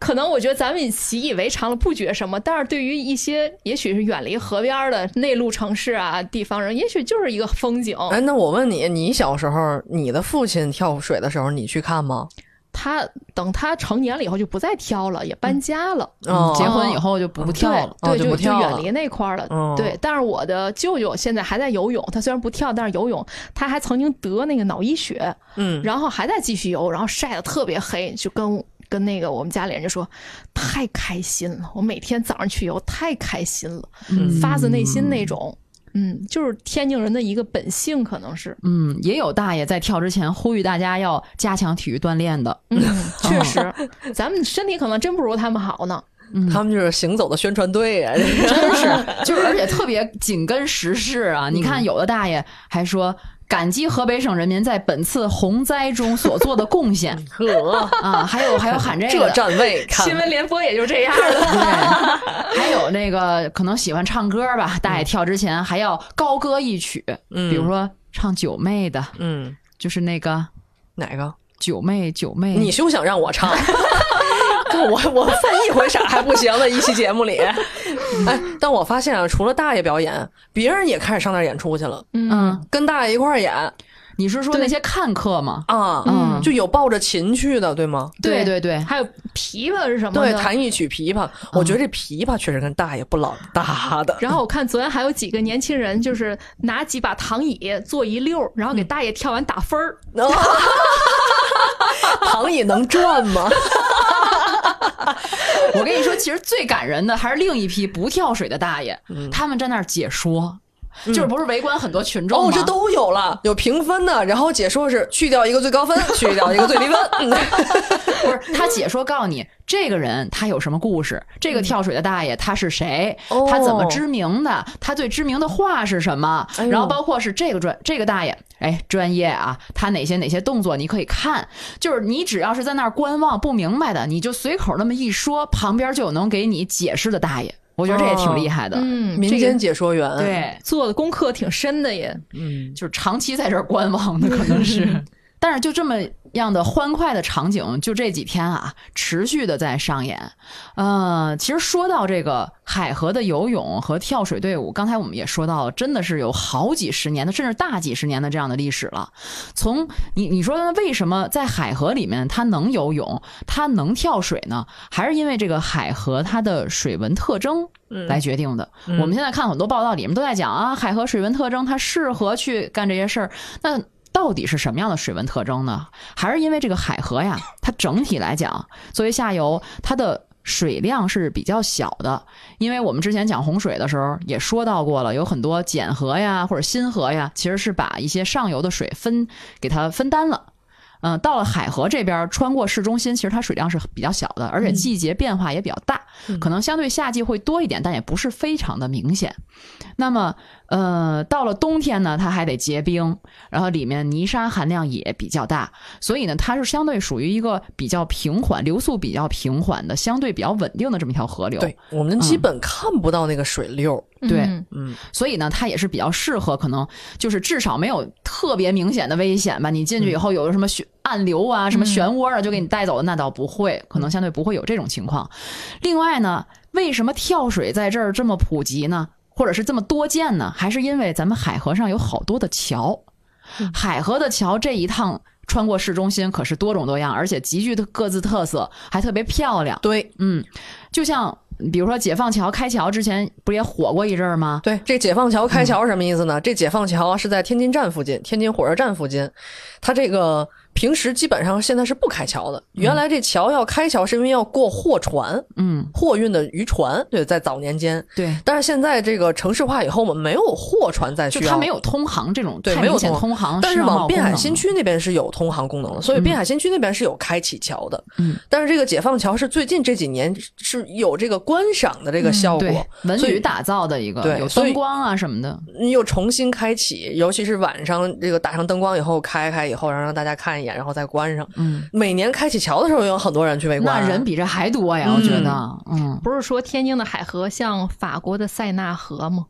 可能我觉得咱们习以为常了，不觉什么，但是对于一些也许是远离河边的内陆城市啊地方人，也许就是一个风景。哎，那我问你，你小时候，你的父亲跳水的时候，你去看吗？他等他成年了以后就不再挑了，也搬家了。嗯结婚以后就不不跳了，对，哦就就不跳了远离那块儿了。嗯对，但是我的舅舅现在还在游泳，他虽然不跳，但是游泳，他还曾经得那个脑溢血，嗯，然后还在继续游，然后晒得特别黑，就跟跟那个我们家里人就说太开心了，我每天早上去游太开心了，嗯发自内心那种。嗯，就是天津人的一个本性，可能是。嗯，也有大爷在跳之前呼吁大家要加强体育锻炼的。嗯，确实，咱们身体可能真不如他们好呢。他们就是行走的宣传队啊，真是，就是而且特别紧跟时事啊！你看，有的大爷还说感激河北省人民在本次洪灾中所做的贡献。呵。啊，还有还有喊这个。这站位，新闻联播也就这样了。还有那个可能喜欢唱歌吧，大爷跳之前还要高歌一曲，嗯。比如说唱九妹的，嗯，就是那个哪个？九妹九妹，你休想让我唱。我我犯一回傻还不行的一期节目里，哎，但我发现啊，除了大爷表演，别人也开始上那儿演出去了，嗯，跟大爷一块儿演你是说那些看客吗？啊，嗯就有抱着琴去的，对吗？对对对，还有琵琶是什么对，弹一曲琵琶，我觉得这琵琶确实跟大爷不老搭的。然后我看昨天还有几个年轻人，就是拿几把躺椅坐一溜儿，然后给大爷跳完打分儿。躺椅能转吗？我跟你说，其实最感人的还是另一批不跳水的大爷，他们在那儿解说。就是不是围观很多群众？哦，这都有了，有评分的，然后解说是去掉一个最高分，去掉一个最低分。嗯。不是他解说告诉你这个人他有什么故事，这个跳水的大爷他是谁，哦。他怎么知名的，他最知名的话是什么，哎然后包括是这个专这个大爷，哎，专业啊，他哪些哪些动作你可以看，就是你只要是在那儿观望不明白的，你就随口那么一说，旁边就有能给你解释的大爷，我觉得这也挺厉害的。嗯，民间解说员，对，做的功课挺深的也。嗯，就是长期在这儿观望的，可能是。但是就这么样的欢快的场景，就这几天啊，持续的在上演。呃，其实说到这个海河的游泳和跳水队伍，刚才我们也说到了，真的是有好几十年的，甚至大几十年的这样的历史了。从你你说为什么在海河里面它能游泳，它能跳水呢？还是因为这个海河它的水文特征来决定的。我们现在看很多报道里面都在讲啊，海河水文特征它适合去干这些事儿。那到底是什么样的水文特征呢？还是因为这个海河呀，它整体来讲，作为下游，它的水量是比较小的。因为我们之前讲洪水的时候也说到过了，有很多碱河呀或者新河呀，其实是把一些上游的水分给它分担了。嗯，到了海河这边，穿过市中心，其实它水量是比较小的，而且季节变化也比较大，可能相对夏季会多一点，但也不是非常的明显。那么，呃，到了冬天呢，它还得结冰，然后里面泥沙含量也比较大，所以呢，它是相对属于一个比较平缓、流速比较平缓的、相对比较稳定的这么一条河流。对我们基本看不到那个水溜。对，嗯嗯，所以呢，它也是比较适合，可能就是至少没有特别明显的危险吧。你进去以后有什么漩暗流啊、什么漩涡啊，就给你带走了，那倒不会，可能相对不会有这种情况。另外呢，为什么跳水在这儿这么普及呢？或者是这么多见呢？还是因为咱们海河上有好多的桥，海河的桥这一趟穿过市中心可是多种多样，而且极具的各自特色，还特别漂亮。对，嗯，就像比如说解放桥开桥之前不也火过一阵儿吗？对，这解放桥开桥是什么意思呢？这解放桥是在天津站附近，天津火车站附近，它这个平时基本上现在是不开桥的。原来这桥要开桥是因为要过货船，嗯，货运的渔船，对，在早年间，对。但是现在这个城市化以后，我们没有货船再需要，就它没有通航这种对，没有通通航，但是往滨海新区那边是有通航功能的，所以滨海新区那边是有开启桥的。嗯，但是这个解放桥是最近这几年是有这个观赏的这个效果，对文旅打造的一个，有灯光啊什么的。又重新开启，尤其是晚上这个打上灯光以后开开以后，然后让大家看一眼，然后再关上。嗯，每年开启桥的时候，有很多人去围观，那人比这还多呀，我觉得，嗯不是说天津的海河像法国的塞纳河吗？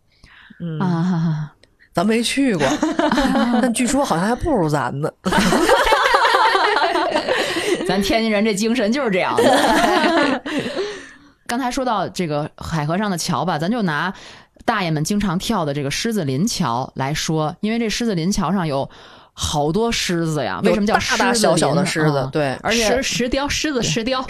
嗯啊，咱没去过，但据说好像还不如咱呢。咱天津人这精神就是这样的。刚才说到这个海河上的桥吧，咱就拿大爷们经常跳的这个狮子林桥来说，因为这狮子林桥上有好多狮子呀。为什么叫有大大小小的狮子嗯对而且石石雕狮子石雕，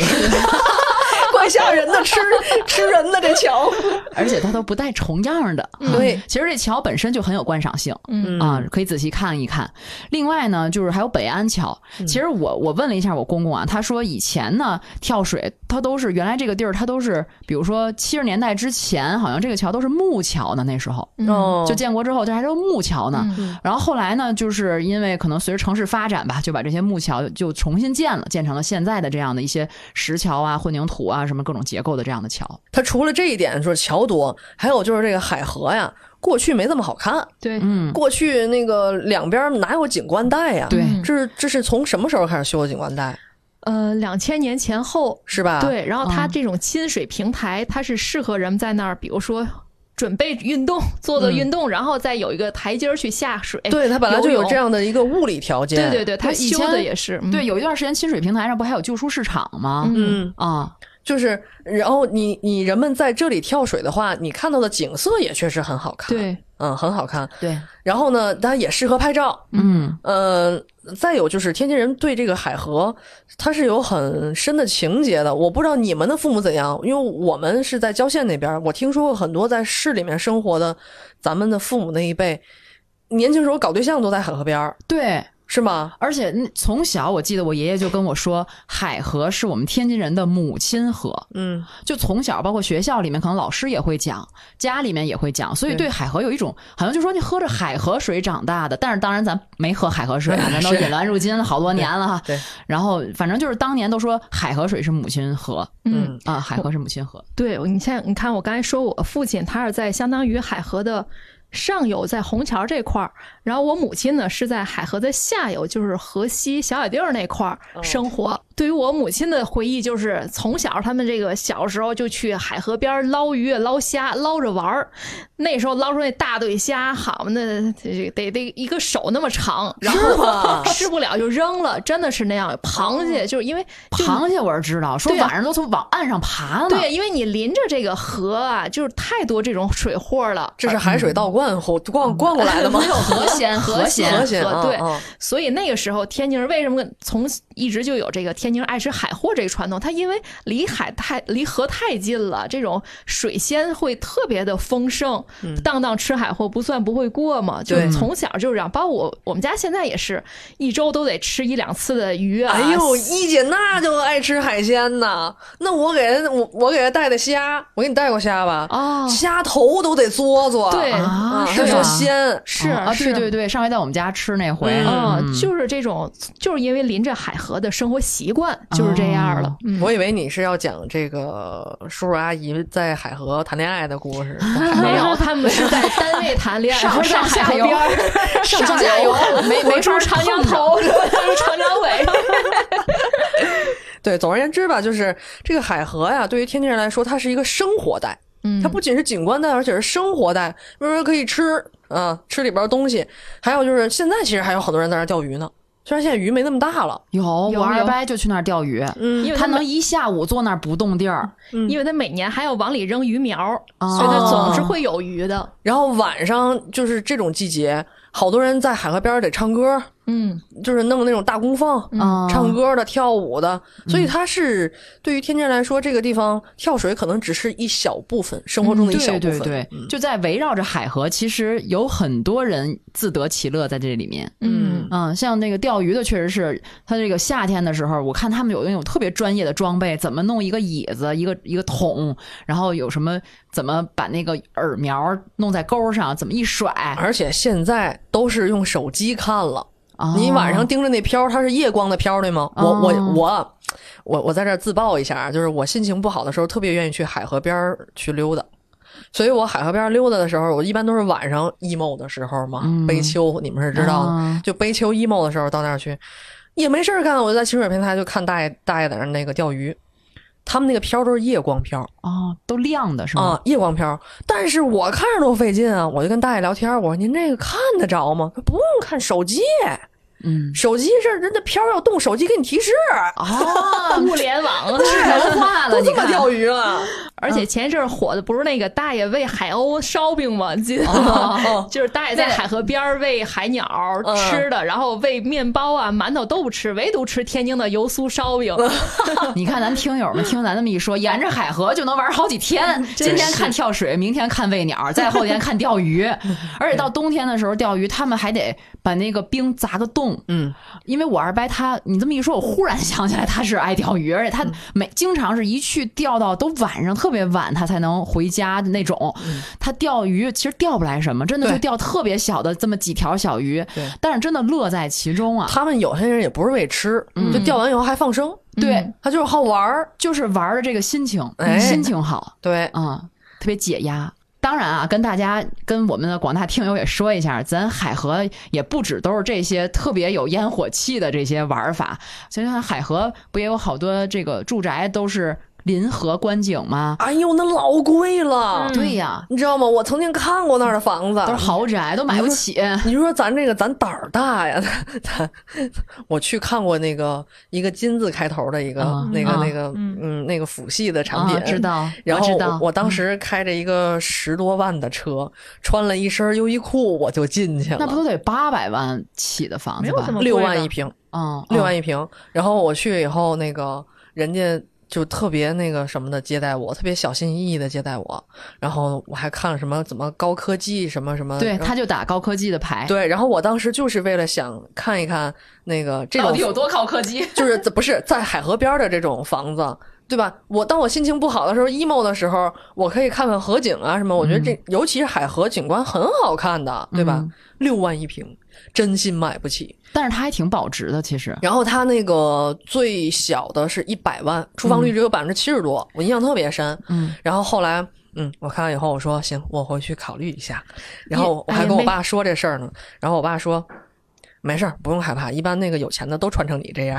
怪吓人的，吃吃人的这桥，而且它都不带重样的。嗯对，其实这桥本身就很有观赏性，嗯啊，可以仔细看一看。另外呢，就是还有北安桥。嗯其实我我问了一下我公公啊，他说以前呢跳水，他都是原来这个地儿，他都是比如说七十年代之前，好像这个桥都是木桥呢，那时候。哦，就建国之后，这还是木桥呢。嗯然后后来呢，就是因为可能随着城市发展吧，就把这些木桥就重新建了，建成了现在的这样的一些石桥啊、混凝土啊什么各种结构的这样的桥。它除了这一点就是桥多，还有就是这个海河呀，过去没这么好看。对，嗯，过去那个两边哪有景观带呀？对这是这是从什么时候开始修的景观带？呃，两千年前后是吧？对，然后它嗯这种亲水平台，它是适合人们在那儿，比如说。准备运动，做做运动，然后再有一个台阶儿去下水。对，它本来就有这样的一个物理条件。对对对，它以修的也是。嗯对，有一段时间亲水平台上不还有旧书市场吗？嗯啊，就是，然后你你人们在这里跳水的话，你看到的景色也确实很好看。对，嗯，很好看。对，然后呢，当然也适合拍照。嗯，呃，再有就是天津人对这个海河，它是有很深的情节的。我不知道你们的父母怎样，因为我们是在郊县那边，我听说过很多在市里面生活的，咱们的父母那一辈，年轻时候搞对象都在海河边儿，对。是吗？而且那从小我记得我爷爷就跟我说，海河是我们天津人的母亲河。嗯，就从小，包括学校里面，可能老师也会讲，家里面也会讲，所以对对海河有一种好像就说你喝着海河水长大的。但是当然咱没喝海河水啊，咱都引卵入金好多年了哈。对，然后反正就是当年都说海河水是母亲河，嗯啊，海河是母亲河。对，你像你看，我刚才说我父亲他是在相当于海河的上游，在虹桥这块儿，然后我母亲呢是在海河的下游，就是河西小野地儿那块儿生活。对于我母亲的回忆，就是从小他们这个小时候就去海河边捞鱼、捞虾，捞着玩儿。那时候捞出那大对虾，好嘛，那这得得一个手那么长，然后 吃不了就扔了，真的是那样。螃蟹就是因为螃蟹我是知道，说晚上都从往岸上爬呢。对，因为你临着这个河啊，就是太多这种水货了。这是海水倒灌后灌灌过来的吗？没有河鲜，河鲜，河鲜啊对啊，所以那个时候天津人为什么从一直就有这个天津人爱吃海货这个传统？它因为离海太离河太近了，这种水鲜会特别的丰盛，当当吃海货不算不会过嘛。就从小就这样，包括我我们家现在也是一周都得吃一两次的鱼啊。哎呦，一姐那就爱吃海鲜呐。那我给人我我给她带的虾，我给你带过虾吧？哦，虾头都得嘬嘬。对啊，他说是啊鲜，是啊，是对对对，上回在我们家吃那回，嗯，就是这种，就是因为临着海河的生活习惯就是这样了。哦嗯，我以为你是要讲这个叔叔阿姨在海河谈恋爱的故事。没有，他们是在单位谈恋爱，上下游 上下游没没法我住长江头，他住长江尾。对，总而言之吧，就是这个海河呀，对于天津人来说，它是一个生活带。嗯它不仅是景观带，而且是生活带。比如说可以吃啊，吃里边的东西。还有就是现在其实还有很多人在那儿钓鱼呢，虽然现在鱼没那么大了。有有我二伯就去那儿钓鱼，嗯因为他能一下午坐那儿不动地儿，因为他每年还要往里扔鱼苗，哦所以他总是会有鱼的。然后晚上就是这种季节，好多人在海河边儿得唱歌，嗯，就是弄那种大功放，嗯唱歌的、跳舞的。所以它是对于天津人来说，这个地方跳水可能只是一小部分生活中的一小部分。对对对，就在围绕着海河，其实有很多人自得其乐在这里面。嗯嗯，像那个钓鱼的，确实是他这个夏天的时候，我看他们有那种特别专业的装备，怎么弄一个椅子、一个一个桶，然后有什么怎么把那个饵苗弄在钩上，怎么一甩。而且现在都是用手机看了。哦你晚上盯着那漂，它是夜光的漂，对吗？我我哦我我我在这儿自曝一下啊，就是我心情不好的时候，特别愿意去海河边儿去溜达。所以我海河边儿溜达的时候，我一般都是晚上 emo 的时候嘛，嗯悲秋你们是知道的，啊就悲秋 emo 的时候到那儿去，也没事儿干，我就在清水平台就看大爷大爷在那儿那个钓鱼，他们那个漂都是夜光漂哦，都亮的是吗？啊，夜光漂。但是我看着多费劲啊，我就跟大爷聊天，我说您这个看得着吗？他不用看手机。嗯，手机是人家漂要动，手机给你提示。啊，物联网智能化了，都这么钓鱼了，而且前一阵儿火的不是那个大爷喂海鸥烧饼吗？你记得哦吗？就是大爷在海河边儿喂海鸟嗯吃的，然后喂面包啊、馒头都不吃，唯独吃天津的油酥烧饼。你看咱听友们听咱这么一说，沿着海河就能玩好几天。今天看跳水，明天看喂鸟，再后天看钓鱼。而且到冬天的时候钓鱼，他们还得把那个冰砸个洞。嗯，因为我二伯他，你这么一说，我忽然想起来他是爱钓鱼，而且他每经常是一去钓到都晚上特别晚，他才能回家的那种。他钓鱼其实钓不来什么，真的就钓特别小的这么几条小鱼对，但是真的乐在其中啊。他们有些人也不是为吃，嗯就钓完以后还放生。对，他就是好玩儿，就是玩的这个心情，哎心情好，对，啊、特别解压。当然啊，跟大家、跟我们的广大听友也说一下，咱海河也不止都是这些特别有烟火气的这些玩法。想想海河不也有好多这个住宅都是临河观景吗？哎呦，那老贵了。对呀，你知道吗？我曾经看过那儿的房子，都是豪宅，都买不起。你说咱这个咱胆儿大呀，咱 我去看过那个一个金字开头的一个、啊那个、啊那个嗯那个辅系的产品，啊知道然后我知道我当时开着一个十多万的车，穿了一身优衣库我就进去了，那不都得八百万起的房子吧？六万一平，嗯，六万一一平。然后我去以后，那个人家就特别那个什么的接待我，特别小心翼翼的接待我。然后我还看了什么怎么高科技什么什么，对，他就打高科技的牌。对。然后我当时就是为了想看一看那个这到底有多高科技？就是不是在海河边的这种房子。对吧？我当我心情不好的时候，emo 的时候，我可以看看河景啊什么。我觉得这、尤其是海河景观很好看的，对吧？嗯六万一平，真心买不起。但是它还挺保值的，其实。然后它那个最小的是一百万，出房率只有百分之七十多，我印象特别深。嗯，然后后来，嗯，我看完以后，我说行，我回去考虑一下。然后我还跟我爸说这事儿呢，然后我爸说。没事儿，不用害怕。一般那个有钱的都穿成你这样。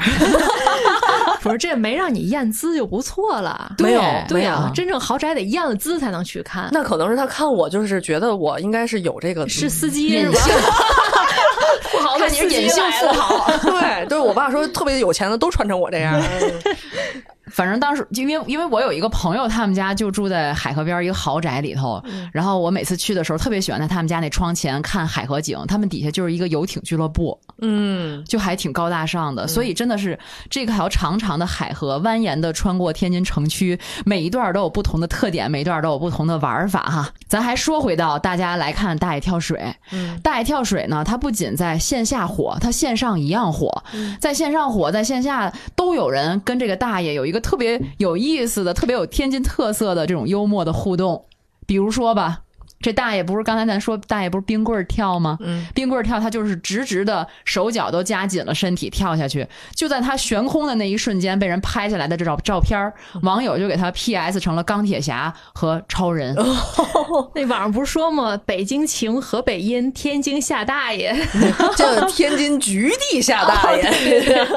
不是这没让你验资就不错了。没有对没有啊，真正豪宅得验了资才能去看。那可能是他看我，就是觉得我应该是有这个是司机是吧？富豪看你是隐性富豪。对，对我爸说特别有钱的都穿成我这样。反正当时因为因为我有一个朋友，他们家就住在海河边一个豪宅里头，然后我每次去的时候特别喜欢在他们家那窗前看海河景，他们底下就是一个游艇俱乐部，嗯，就还挺高大上的，所以真的是这条长长的海河蜿蜒的穿过天津城区，每一段都有不同的特点，每一段都有不同的玩法哈。咱还说回到大家来看大爷跳水，嗯。大爷跳水呢，它不仅在线下火，它线上一样火，在线上火，在线下都有人跟这个大爷有一个特别有意思的、特别有天津特色的这种幽默的互动，比如说吧。这大爷不是刚才咱说大爷不是冰棍儿跳吗？嗯，冰棍儿跳，他就是直直的手脚都夹紧了身体跳下去，就在他悬空的那一瞬间被人拍下来的这照照片，网友就给他 PS 成了钢铁侠和超人。那网上不是说吗？北京晴，河北阴，天津下大爷。叫天津局地下大爷。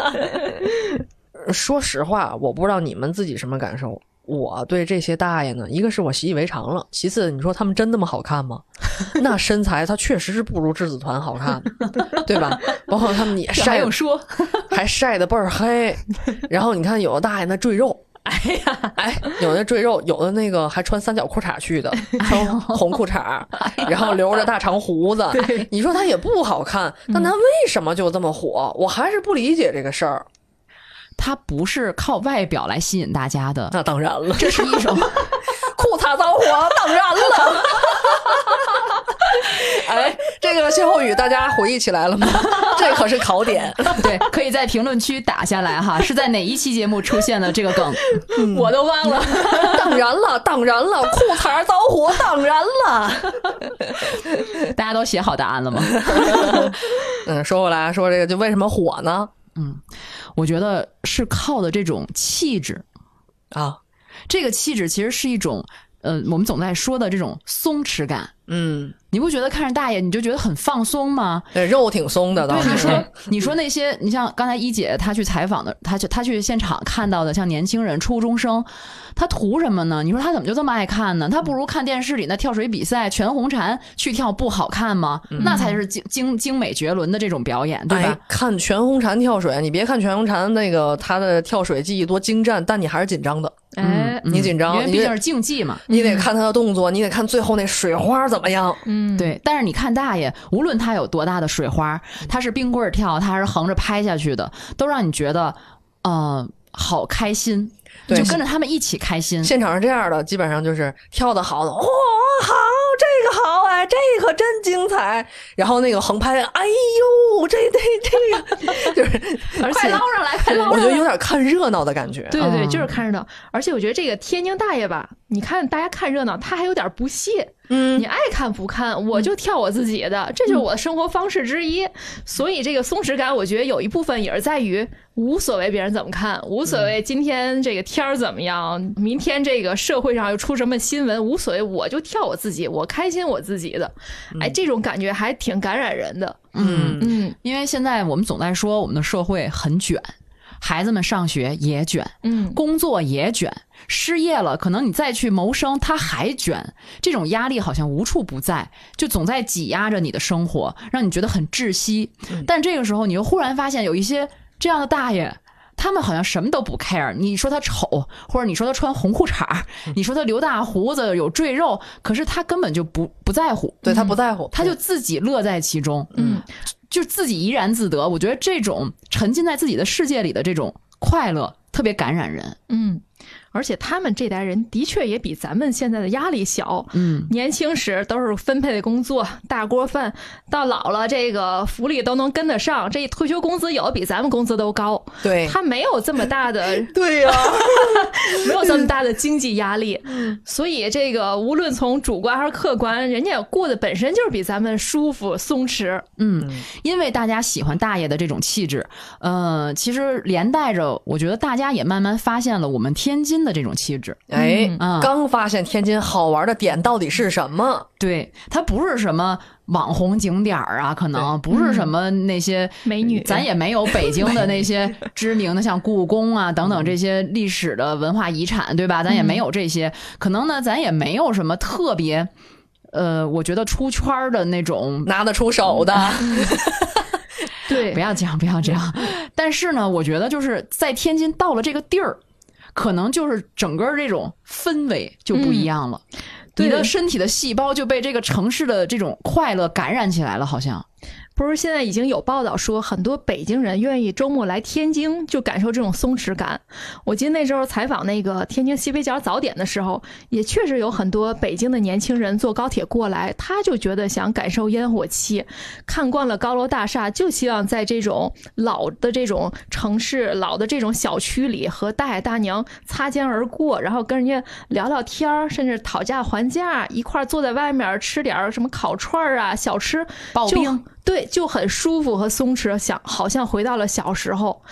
说实话，我不知道你们自己什么感受。我对这些大爷呢，一个是我习以为常了，其次你说他们真那么好看吗？那身材他确实是不如质子团好看，对吧？包括他们也晒还说？还晒得倍儿黑。然后你看有的大爷那赘肉。哎呀，哎，有的赘肉，有的那个还穿三角裤衩去的，穿红裤衩，然后留着大长胡子。你说他也不好看，但他为什么就这么火？我还是不理解这个事儿。他不是靠外表来吸引大家的，那当然了，这是一种 裤衩着火，当然了。哎，这个歇后语大家回忆起来了吗？这可是考点。对，可以在评论区打下来哈，是在哪一期节目出现的这个梗？我都忘了。当然了，当然了，裤衩着火，当然了。大家都写好答案了吗？嗯，说回来，说这个就为什么火呢？嗯，我觉得是靠的这种气质。啊，这个气质其实是一种，呃，我们总在说的这种松弛感。嗯，你不觉得看着大爷你就觉得很放松吗？对，肉挺松的，倒对，你。说，你说那些，你像刚才一姐她去采访的，她去她去现场看到的，像年轻人、初中生，他图什么呢？你说他怎么就这么爱看呢？他不如看电视里那跳水比赛，全红婵去跳不好看吗？那才是精精精美绝伦的这种表演，对吧？哎，看全红婵跳水，你别看全红婵那个她的跳水技艺多精湛，但你还是紧张的。哎，嗯你紧张，因为毕竟是竞技嘛，你得看他的动作，你得看最后那水花怎么样。嗯，对。但是你看大爷，无论他有多大的水花，他是冰棍儿跳，他还是横着拍下去的，都让你觉得，呃，好开心，对就跟着他们一起开心。现场是这样的，基本上就是跳的好的，哇、好，这个好哎，这可真精彩。然后那个横拍，哎呦，这这这个就是，而 且快捞上来，快捞上来！我觉得有点看热闹的感觉。对对，嗯就是看热闹。而且我觉得这个天津大爷吧，你看大家看热闹，他还有点不屑。嗯，你爱看不看，我就跳我自己的，这就是我的生活方式之一。所以这个松弛感，我觉得有一部分也是在于无所谓别人怎么看，无所谓今天这个天儿怎么样，明天这个社会上又出什么新闻，无所谓，我就跳我自己，我开心我自己的。哎，这种感觉还挺感染人的。嗯嗯，因为现在我们总在说我们的社会很卷，孩子们上学也卷，嗯，工作也卷，失业了，可能你再去谋生，他还卷，这种压力好像无处不在，就总在挤压着你的生活，让你觉得很窒息。但这个时候，你又忽然发现有一些这样的大爷。他们好像什么都不 care，你说他丑，或者你说他穿红裤衩，你说他留大胡子有赘肉，可是他根本就不不在乎，对他不在乎，他就自己乐在其中，嗯，就自己怡然自得。我觉得这种沉浸在自己的世界里的这种快乐特别感染人。嗯，而且他们这代人的确也比咱们现在的压力小。嗯，年轻时都是分配的工作，大锅饭，到老了这个福利都能跟得上，这退休工资有的比咱们工资都高。对，他没有这么大的，对呀、没有这么大的经济压力，所以这个无论从主观还是客观，人家过得本身就是比咱们舒服松弛。嗯，因为大家喜欢大爷的这种气质，呃，其实连带着，我觉得大家也慢慢发现了我们天津的这种气质。哎，嗯刚发现天津好玩的点到底是什么？对，它不是什么网红景点儿啊，可能不是什么那些美女，咱也没有北京的那些 知名的像故宫啊等等这些历史的文化遗产，对吧？咱也没有这些，可能呢，咱也没有什么特别。呃，我觉得出圈儿的那种拿得出手的，对，不要这样，不要这样。但是呢，我觉得就是在天津到了这个地儿，可能就是整个这种氛围就不一样了。你的身体的细胞就被这个城市的这种快乐感染起来了，好像。不是现在已经有报道说，很多北京人愿意周末来天津，就感受这种松弛感。我记得那时候采访那个天津西北角早点的时候，也确实有很多北京的年轻人坐高铁过来，他就觉得想感受烟火气，看惯了高楼大厦，就希望在这种老的这种城市、老的这种小区里和大爷大娘擦肩而过，然后跟人家聊聊天儿，甚至讨价还价，一块儿坐在外面吃点儿什么烤串儿啊、小吃、就刨冰。对，就很舒服和松弛，想好像回到了小时候。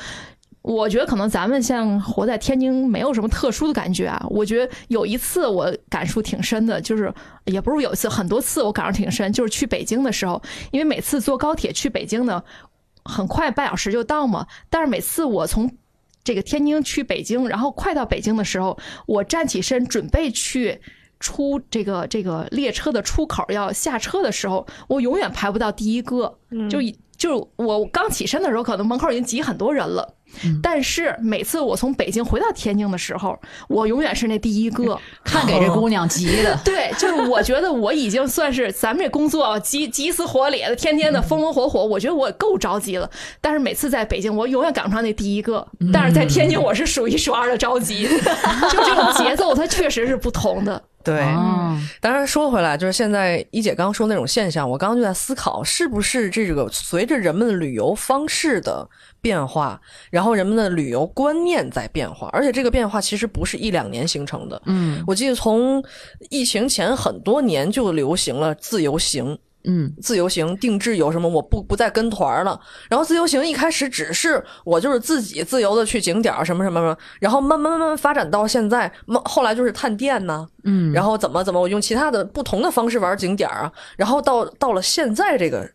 我觉得可能咱们像活在天津，没有什么特殊的感觉啊。我觉得有一次我感触挺深的，就是也不是有一次，很多次我感触挺深，就是去北京的时候，因为每次坐高铁去北京呢，很快半小时就到嘛。但是每次我从这个天津去北京，然后快到北京的时候，我站起身准备去。出这个这个列车的出口要下车的时候，我永远排不到第一个，就就我刚起身的时候，可能门口已经挤很多人了。但是每次我从北京回到天津的时候，我永远是那第一个。看给这姑娘急的，对，就是我觉得我已经算是咱们这工作急急死火燎的，天天的风风火火，我觉得我够着急了。但是每次在北京，我永远赶不上那第一个。但是在天津，我是数一数二的着急，就这种节奏，它确实是不同的。对，哦当然说回来，就是现在一姐刚说那种现象，我刚刚就在思考，是不是这个随着人们的旅游方式的变化，然后人们的旅游观念在变化，而且这个变化其实不是一两年形成的。嗯我记得从疫情前很多年就流行了自由行。嗯，自由行、定制游什么，我不不再跟团了。然后自由行一开始只是我就是自己自由的去景点儿什么什么什么，然后慢慢慢慢发展到现在，慢后来就是探店呐，嗯，然后怎么怎么我用其他的不同的方式玩景点儿啊，然后到到了现在这个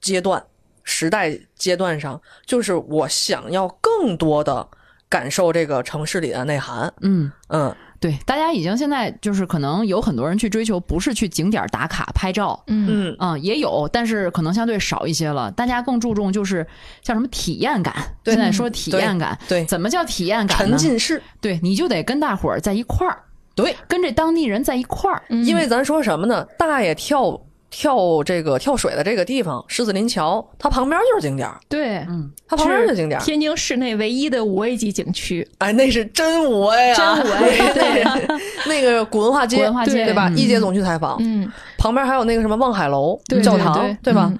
阶段时代阶段上，就是我想要更多的感受这个城市里的内涵。嗯。嗯，对，大家已经现在就是可能有很多人去追求，不是去景点打卡拍照，嗯。嗯。也有，但是可能相对少一些了。大家更注重就是叫什么体验感，现在说体验感，对，怎么叫体验感呢？沉浸式，对，你就得跟大伙儿在一块儿，对，跟这当地人在一块儿，因为咱说什么呢？大爷跳跳这个跳水的这个地方，狮子林桥，它旁边就是景点儿，对，嗯，它旁边就是景点儿。天津市内唯一的五 A 级景区，哎，那是真五 A 啊！真五 A，对，那个古文化街，古文化街。对吧？嗯。一姐总去采访，嗯，旁边还有那个什么望海楼对教堂，对。对吧？嗯？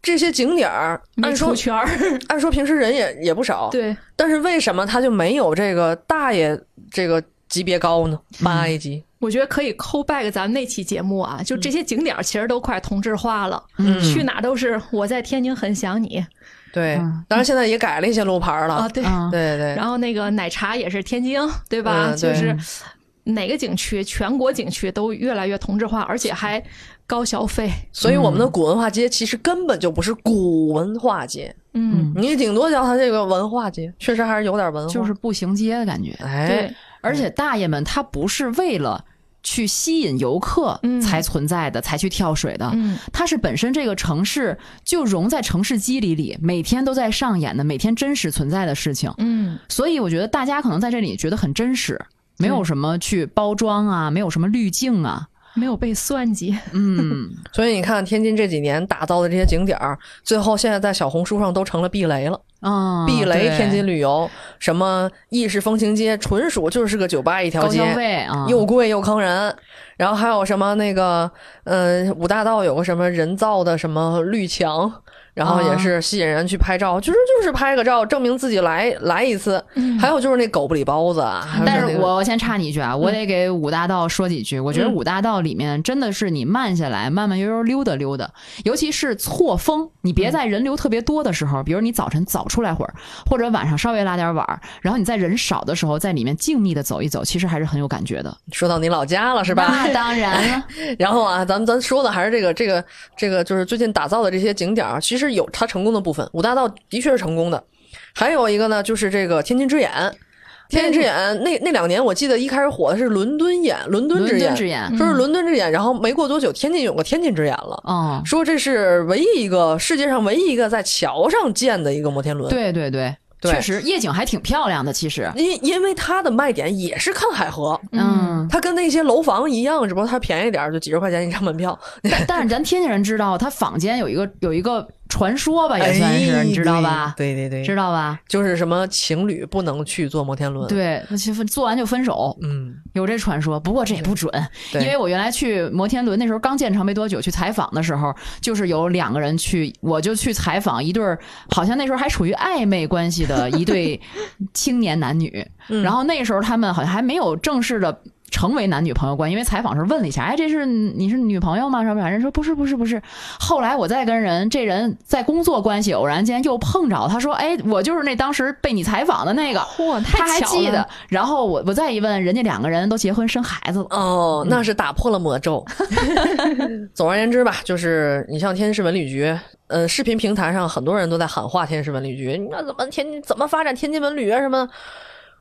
这些景点儿，按说出圈儿，按说平时人也也不少，对，但是为什么他就没有这个大爷这个级别高呢？八 A 级，我觉得可以扣 back 咱们那期节目啊，就这些景点儿其实都快同质化了，嗯去哪都是我在天津很想你对，当然现在也改了一些路牌了。啊，对，对对，然后那个奶茶也是天津，对吧？嗯对就是哪个景区，全国景区都越来越同质化，而且还高消费。所以我们的古文化街其实根本就不是古文化街，嗯，你顶多叫它这个文化街，确实还是有点文化，就是步行街的感觉。哎，而且大爷们他不是为了。去吸引游客才存在的，才去跳水的。嗯，它是本身这个城市就融在城市肌理里，每天都在上演的，每天真实存在的事情。嗯，所以我觉得大家可能在这里觉得很真实，没有什么去包装啊，没有什么滤镜啊。没有被算计，嗯，所以你看天津这几年打造的这些景点儿，最后现在在小红书上都成了避雷了。啊、避雷天津旅游，什么意式风情街，纯属就是个酒吧一条街，高消费啊又贵又坑人。然后还有什么那个，呃，五大道有个什么人造的什么绿墙，然后也是吸引人去拍照，就是就是拍个照，证明自己来来一次。还有就是那狗不理包子但是那个我先插你一句啊，我得给五大道说几句。我觉得嗯五大道里面真的是你慢下来，慢慢悠悠溜达溜达，尤其是错峰，你别在人流特别多的时候，比如你早晨早出来会儿，或者晚上稍微拉点晚儿，然后你在人少的时候，在里面静谧的走一走，其实还是很有感觉的。说到你老家了是吧？那当然了。然后啊，咱们咱说的还是这个这个这个，就是最近打造的这些景点儿，其实有它成功的部分。五大道的确是成功的，还有一个呢，就是这个天津之眼。天津之眼那那两年，我记得一开始火的是伦敦眼，伦敦之眼，之眼说是伦敦之眼，然后没过多久，天津有个天津之眼了，哦，说这是唯一一个世界上唯一一个在桥上建的一个摩天轮。对对对，对确实夜景还挺漂亮的，其实。因因为它的卖点也是看海河，嗯，它跟那些楼房一样，只不过它便宜点儿，就几十块钱一张门票。但但是咱天津人知道，它坊间有一个有一个传说吧，也算是，哎你知道吧？对对对，知道吧？就是什么情侣不能去坐摩天轮。，对，那其实做完就分手，嗯，有这传说。不过这也不准，因为我原来去摩天轮那时候刚建成没多久，去采访的时候，就是有两个人去，我就去采访一对儿，好像那时候还处于暧昧关系的一对青年男女。嗯然后那时候他们好像还没有正式的。成为男女朋友关系，因为采访时候问了一下，哎，这是你是女朋友吗？什么？人说不是，不是，不是。后来我再跟人，这人在工作关系偶然间又碰着，他说，哎，我就是那当时被你采访的那个，他还记得。然后我我再一问，人家两个人都结婚生孩子了。哦，那是打破了魔咒。总而言之吧，就是你像天津市文旅局，呃，视频平台上很多人都在喊话天津市文旅局，你看怎么天津怎么发展天津文旅啊什么的。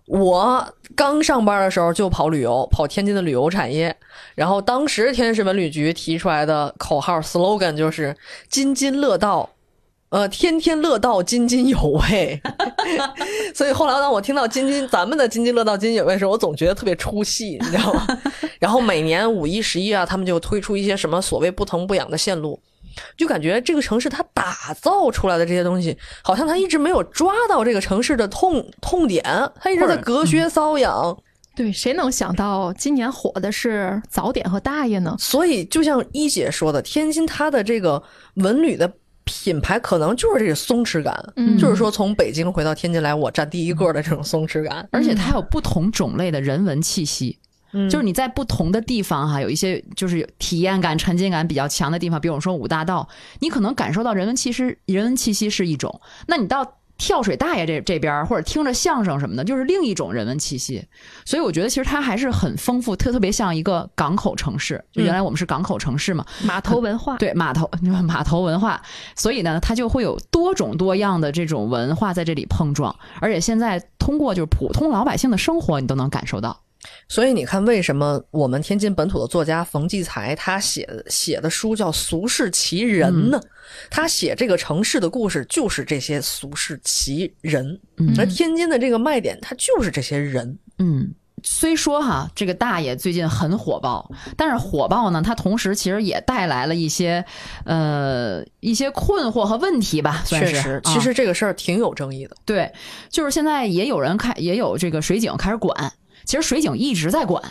我刚上班的时候就跑旅游，跑天津的旅游产业。然后当时天津市文旅局提出来的口号 slogan 就是“津津乐道”，呃，天天乐道，津津有味。所以后来当我听到津津咱们的津津乐道、津津有味的时候，我总觉得特别出戏，你知道吗？然后每年五一、十一啊，他们就推出一些什么所谓不疼不痒的线路。就感觉这个城市它打造出来的这些东西，好像它一直没有抓到这个城市的痛痛点，它一直在隔靴搔痒。对，谁能想到今年火的是早点和大爷呢？所以就像一姐说的，天津它的这个文旅的品牌可能就是这个松弛感，嗯就是说从北京回到天津来，我占第一个的这种松弛感。而且它有不同种类的人文气息。嗯就是你在不同的地方哈，有一些就是体验感、沉浸感比较强的地方，比如说五大道，你可能感受到人文气息，人文气息是一种，那你到跳水大爷这这边儿，或者听着相声什么的，就是另一种人文气息。所以我觉得其实它还是很丰富，特特别像一个港口城市。就原来我们是港口城市嘛，码头文化，对码头 码头文化，所以呢，它就会有多种多样的这种文化在这里碰撞，而且现在通过就是普通老百姓的生活，你都能感受到。所以你看，为什么我们天津本土的作家冯骥才他写写的书叫《俗世奇人》呢？他写这个城市的故事就是这些俗世奇人，嗯而天津的这个卖点，它就是这些人。嗯，虽说哈，这个大爷最近很火爆，但是火爆呢，他同时其实也带来了一些呃一些困惑和问题吧，算是。确实，啊其实这个事儿挺有争议的。对，就是现在也有人开，也有这个水警开始管。其实水警一直在管，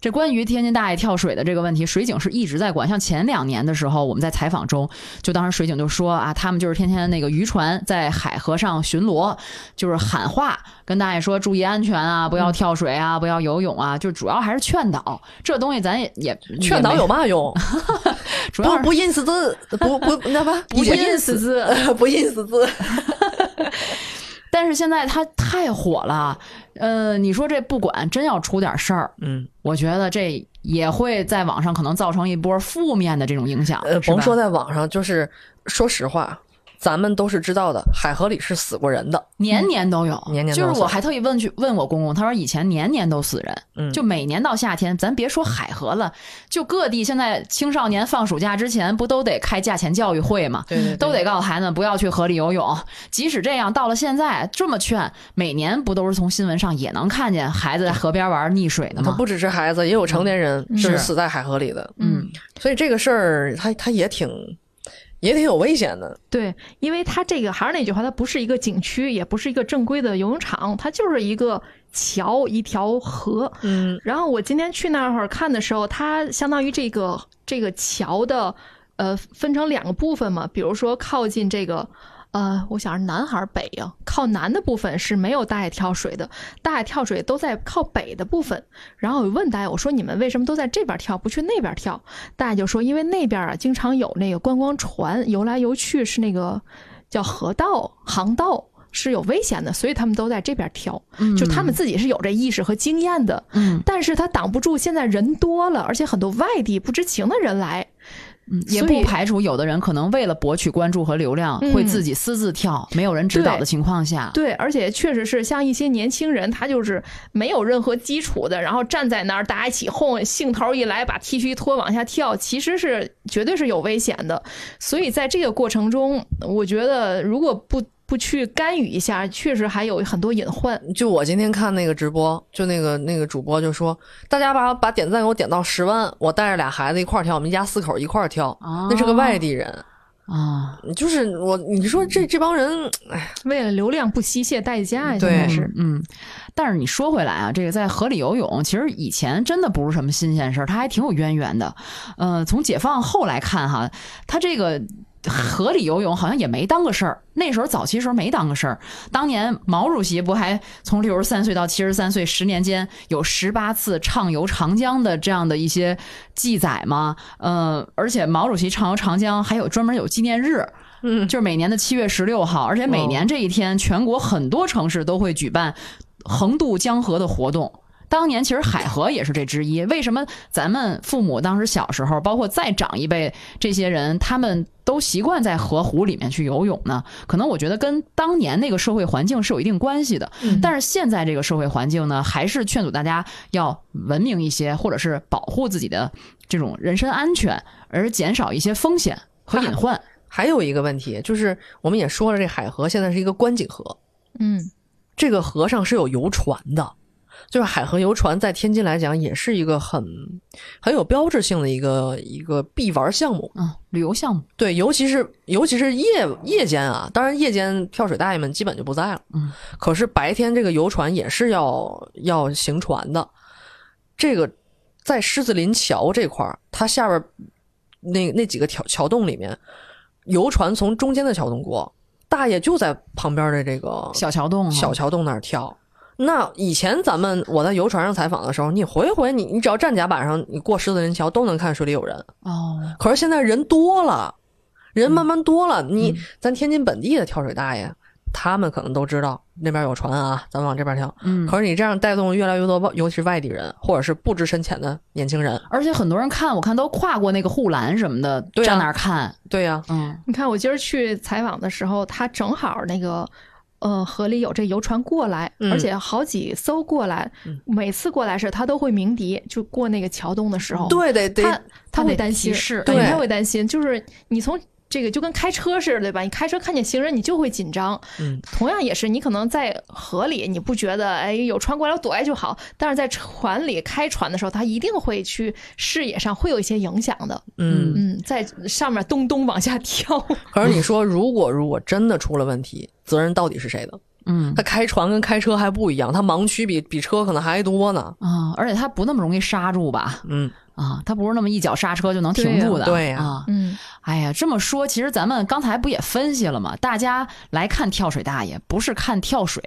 这关于天津大爷跳水的这个问题，水警是一直在管。像前两年的时候，我们在采访中，就当时水警就说啊，他们就是天天那个渔船在海河上巡逻，就是喊话跟大爷说注意安全啊，不要跳水啊，不要游泳啊，就主要还是劝导。这东西咱也也劝导有嘛用？主要不不认识字，不不那不，不认识字，不认识字。但是现在他太火了，呃，你说这不管真要出点事儿，嗯，我觉得这也会在网上可能造成一波负面的这种影响。甭说在网上，就是说实话，咱们都是知道的，海河里是死过人的，年年都有，年年都有就是我还特意问去问我公公，他说以前年年都死人，嗯。就每年到夏天，咱别说海河了，就各地现在青少年放暑假之前不都得开价钱教育会吗？对对对。都得告诉孩子们不要去河里游泳。即使这样，到了现在这么劝，每年不都是从新闻上也能看见孩子在河边玩溺水的吗？他不只是孩子，也有成年人是死在海河里的。嗯，所以这个事儿，他他也挺也挺有危险的。对，因为它这个还是那句话，它不是一个景区，也不是一个正规的游泳场，它就是一个桥，一条河。嗯，然后我今天去那会儿看的时候，它相当于这个这个桥的呃分成两个部分嘛，比如说靠近这个。呃，我想是南还是北呀、靠南的部分是没有大爷跳水的，大爷跳水都在靠北的部分。然后我问大爷，我说你们为什么都在这边跳，不去那边跳？大爷就说，因为那边啊经常有那个观光船游来游去，是那个叫河道、航道。是有危险的，所以他们都在这边跳，嗯就他们自己是有这意识和经验的，嗯，但是他挡不住现在人多了，而且很多外地不知情的人来，嗯也不排除有的人可能为了博取关注和流量，嗯会自己私自跳，没有人指导的情况下，对，而且确实是像一些年轻人，他就是没有任何基础的，然后站在那儿，大家一起哄，兴头一来，把 T 恤一脱往下跳，其实是绝对是有危险的。所以在这个过程中，我觉得如果不不去干预一下，确实还有很多隐患。就我今天看那个直播，就那个那个主播就说，大家把把点赞给我点到十万，我带着俩孩子一块儿跳，我们一家四口一块儿跳。那是个外地人啊，就是我，你说这这帮人，哎，为了流量不惜一切代价呀，对是。嗯，但是你说回来啊，这个在河里游泳，其实以前真的不是什么新鲜事儿，它还挺有渊源的。呃，从解放后来看哈，它这个。河里游泳好像也没当个事儿，那时候早期时候没当个事儿。当年毛主席不还从六十三岁到七十三岁十年间有十八次畅游长江的这样的一些记载吗？呃，而且毛主席畅游长江还有专门有纪念日，嗯，就是每年的七月十六号，而且每年这一天，全国很多城市都会举办横渡江河的活动。当年其实海河也是这之一。为什么咱们父母当时小时候，包括再长一辈这些人，他们都习惯在河湖里面去游泳呢？可能我觉得跟当年那个社会环境是有一定关系的。嗯但是现在这个社会环境呢，还是劝阻大家要文明一些，或者是保护自己的这种人身安全，而减少一些风险和隐患。还有一个问题就是，我们也说了，这海河现在是一个观景河，嗯，这个河上是有游船的，就是海河游船在天津来讲也是一个很很有标志性的一个一个必玩项目，嗯，旅游项目。对，尤其是尤其是夜夜间啊，当然夜间跳水大爷们基本就不在了，嗯，可是白天这个游船也是要要行船的，这个在狮子林桥这块儿，它下边儿那那几个桥桥洞里面，游船从中间的桥洞过，大爷就在旁边的这个小桥洞啊小桥洞那儿跳。那以前咱们我在游船上采访的时候，你回回你你只要站甲板上，你过狮子林桥都能看水里有人。哦，可是现在人多了，人慢慢多了，你咱天津本地的跳水大爷，他们可能都知道那边有船啊，咱们往这边跳。嗯可是你这样带动越来越多，尤其是外地人或者是不知深浅的年轻人，而且很多人看，我看都跨过那个护栏什么的，对啊站那儿看。对呀、嗯，你看我今儿去采访的时候，他正好那个。呃，河里有这游船过来，嗯。而且好几艘过来，每次过来时他都会鸣笛，就过那个桥洞的时候，对得得他他会担心对。他会担心，就是你从这个就跟开车似的，对吧？你开车看见行人，你就会紧张。嗯，同样也是，你可能在河里，你不觉得哎有船过来我躲下就好，但是在船里开船的时候，它一定会去视野上会有一些影响的。嗯嗯，在上面咚咚往下跳。可是你说，如果如果真的出了问题，责任到底是谁的？嗯他开船跟开车还不一样，他盲区比比车可能还多呢。啊，而且他不那么容易刹住吧？嗯啊，他不是那么一脚刹车就能停住的。对呀啊，嗯，哎呀，这么说，其实咱们刚才不也分析了吗？大家来看跳水大爷，不是看跳水，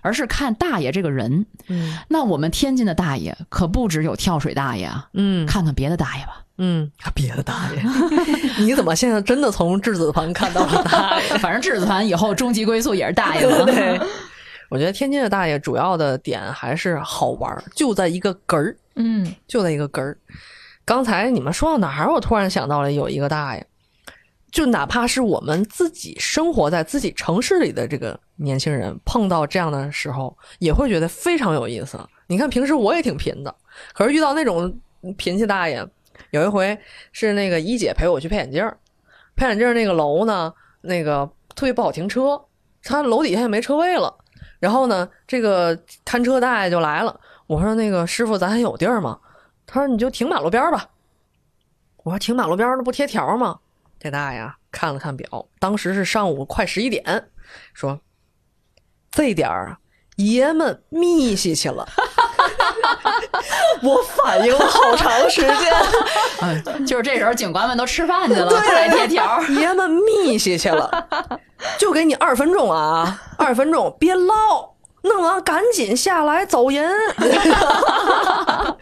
而是看大爷这个人。嗯那我们天津的大爷可不只有跳水大爷啊，嗯看看别的大爷吧。嗯，别的大爷，你怎么现在真的从质子团看到了大爷？反正质子团以后终极归宿也是大爷了。对，我觉得天津的大爷主要的点还是好玩，就在一个哏儿，嗯，就在一个根儿。刚才你们说到哪儿，我突然想到了有一个大爷，就哪怕是我们自己生活在自己城市里的这个年轻人，碰到这样的时候，也会觉得非常有意思。你看，平时我也挺贫的，可是遇到那种贫气大爷，有一回是那个一姐陪我去配眼镜儿，配眼镜儿那个楼呢，那个特别不好停车，他楼底下也没车位了。然后呢，这个看车大爷就来了，我说那个师傅，咱还有地儿吗？他说你就停马路边儿吧。我说停马路边儿那不贴条吗？这大爷啊看了看表，当时是上午快十一点，说这点儿啊，爷们密西去了。我反应了好长时间，嗯，就是这时候警官们都吃饭去了，不来贴条。爷们密西去了，就给你二分钟啊，二分钟，别唠，弄完赶紧下来走人，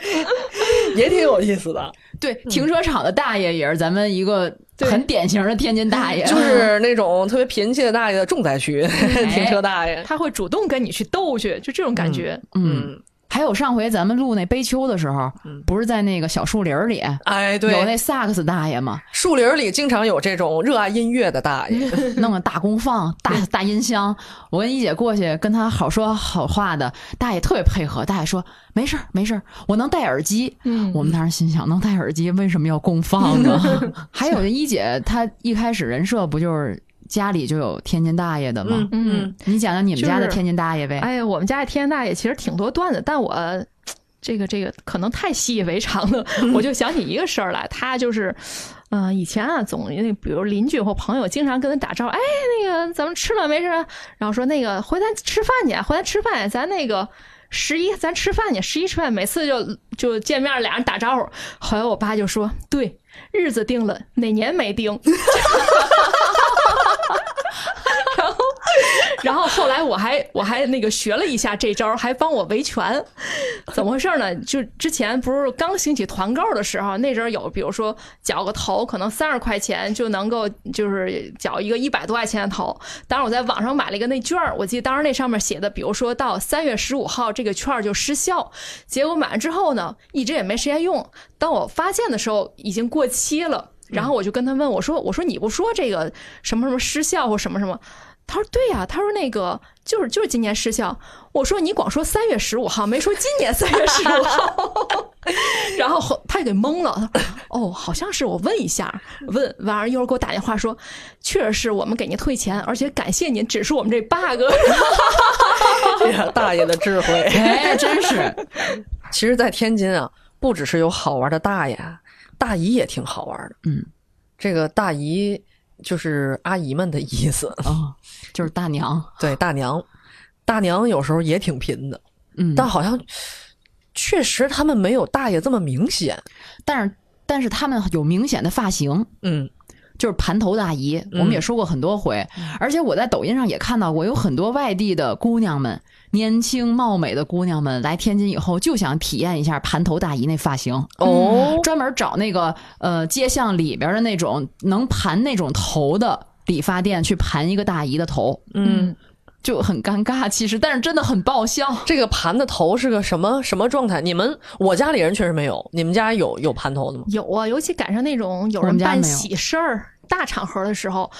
也挺有意思的。对，停车场的大爷也是咱们一个很典型的天津大爷，就是那种特别贫气的大爷的重灾区，停车大爷。他会主动跟你去斗去，就这种感觉。嗯。还有上回咱们录那悲秋的时候，不是在那个小树林里，哎，对，有那萨克斯大爷吗？树林里经常有这种热爱音乐的大爷，弄个大功放、大大音箱。我跟一姐过去跟他好说好话的，大爷特别配合。大爷说：“没事儿，没事儿，我能戴耳机。”嗯，我们当时心想，能戴耳机为什么要功放呢？还有一姐，她一开始人设不就是？家里就有天津大爷的嘛？嗯，你讲讲你们家的天津大爷呗。哎呀，我们家的天津大爷其实挺多段子，但我 这个这个可能太习以为常了，我就想起一个事儿来。他就是，嗯、呃，以前啊，总那比如邻居或朋友经常跟他打招呼，哎，那个咱们吃了没事啊？然后说那个回咱吃饭去，回咱吃饭，咱那个。十一，咱吃饭去。十一吃饭，每次就就见面，俩人打招呼。后来我爸就说：“对，日子定了，哪年没定？” 然后，后来我还我还那个学了一下这招，还帮我维权。怎么回事呢？就之前不是刚兴起团购的时候，那阵儿有，比如说缴个头，可能三十块钱就能够就是缴一个一百多块钱的头。当时我在网上买了一个那券，我记得当时那上面写的，比如说到三月十五号这个券就失效。结果买完之后呢，一直也没时间用。当我发现的时候，已经过期了。然后我就跟他问我说：“我说你不说这个什么什么失效或什么什么？”他说：“对呀、啊，他说那个就是就是今年失效。”我说：“你光说三月十五号，没说今年三月十五号。”然后他也给懵了。他说：“哦，好像是我问一下，问完了一会儿给我打电话说，确实是我们给您退钱，而且感谢您指出我们这 bug。哎呀，大爷的智慧，哎，真是。其实，在天津啊，不只是有好玩的大爷。大姨也挺好玩的，嗯，这个大姨就是阿姨们的意思啊、哦，就是大娘，对，大娘，大娘有时候也挺贫的，嗯，但好像确实他们没有大爷这么明显，但是但是他们有明显的发型，嗯，就是盘头大姨，我们也说过很多回，嗯、而且我在抖音上也看到过，有很多外地的姑娘们。年轻貌美的姑娘们来天津以后，就想体验一下盘头大姨那发型哦，专门找那个呃街巷里边的那种能盘那种头的理发店去盘一个大姨的头，嗯，就很尴尬，其实但是真的很爆笑。这个盘的头是个什么什么状态？你们我家里人确实没有，你们家有有盘头的吗？有啊，尤其赶上那种有人办喜事儿、大场合的时候。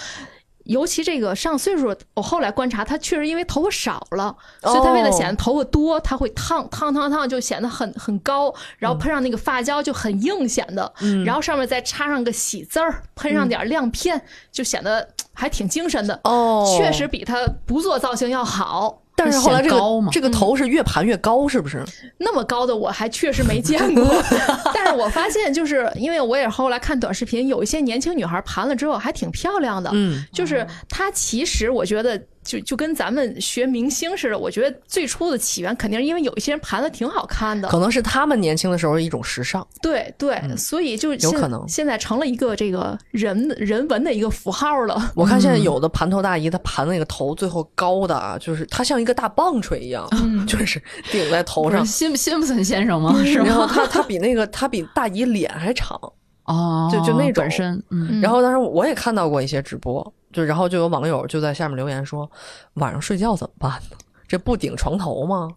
尤其这个上岁数，我后来观察，他确实因为头发少了，所以他为了显得头发多，他会烫烫烫烫，就显得很很高，然后喷上那个发胶就很硬显得，嗯、然后上面再插上个喜字儿，喷上点亮片，嗯、就显得还挺精神的。哦，确实比他不做造型要好。但是后来这个高这个头是越盘越高，是不是？那么高的我还确实没见过。但是我发现，就是因为我也后来看短视频，有一些年轻女孩盘了之后还挺漂亮的。嗯，就是她其实我觉得就就跟咱们学明星似的，我觉得最初的起源肯定是因为有一些人盘的挺好看的，可能是他们年轻的时候一种时尚。对对，所以就有可能现在成了一个这个人人文的一个符号了。我看现在有的盘头大姨，她盘那个头最后高的啊，就是她像一个大棒槌一样，就是顶在头上。辛辛普森先生吗？是吗？然后他他比那个他比大姨脸还长，哦，就就那种本身，嗯，然后当时我也看到过一些直播，就然后就有网友就在下面留言说，晚上睡觉怎么办呢？这不顶床头吗？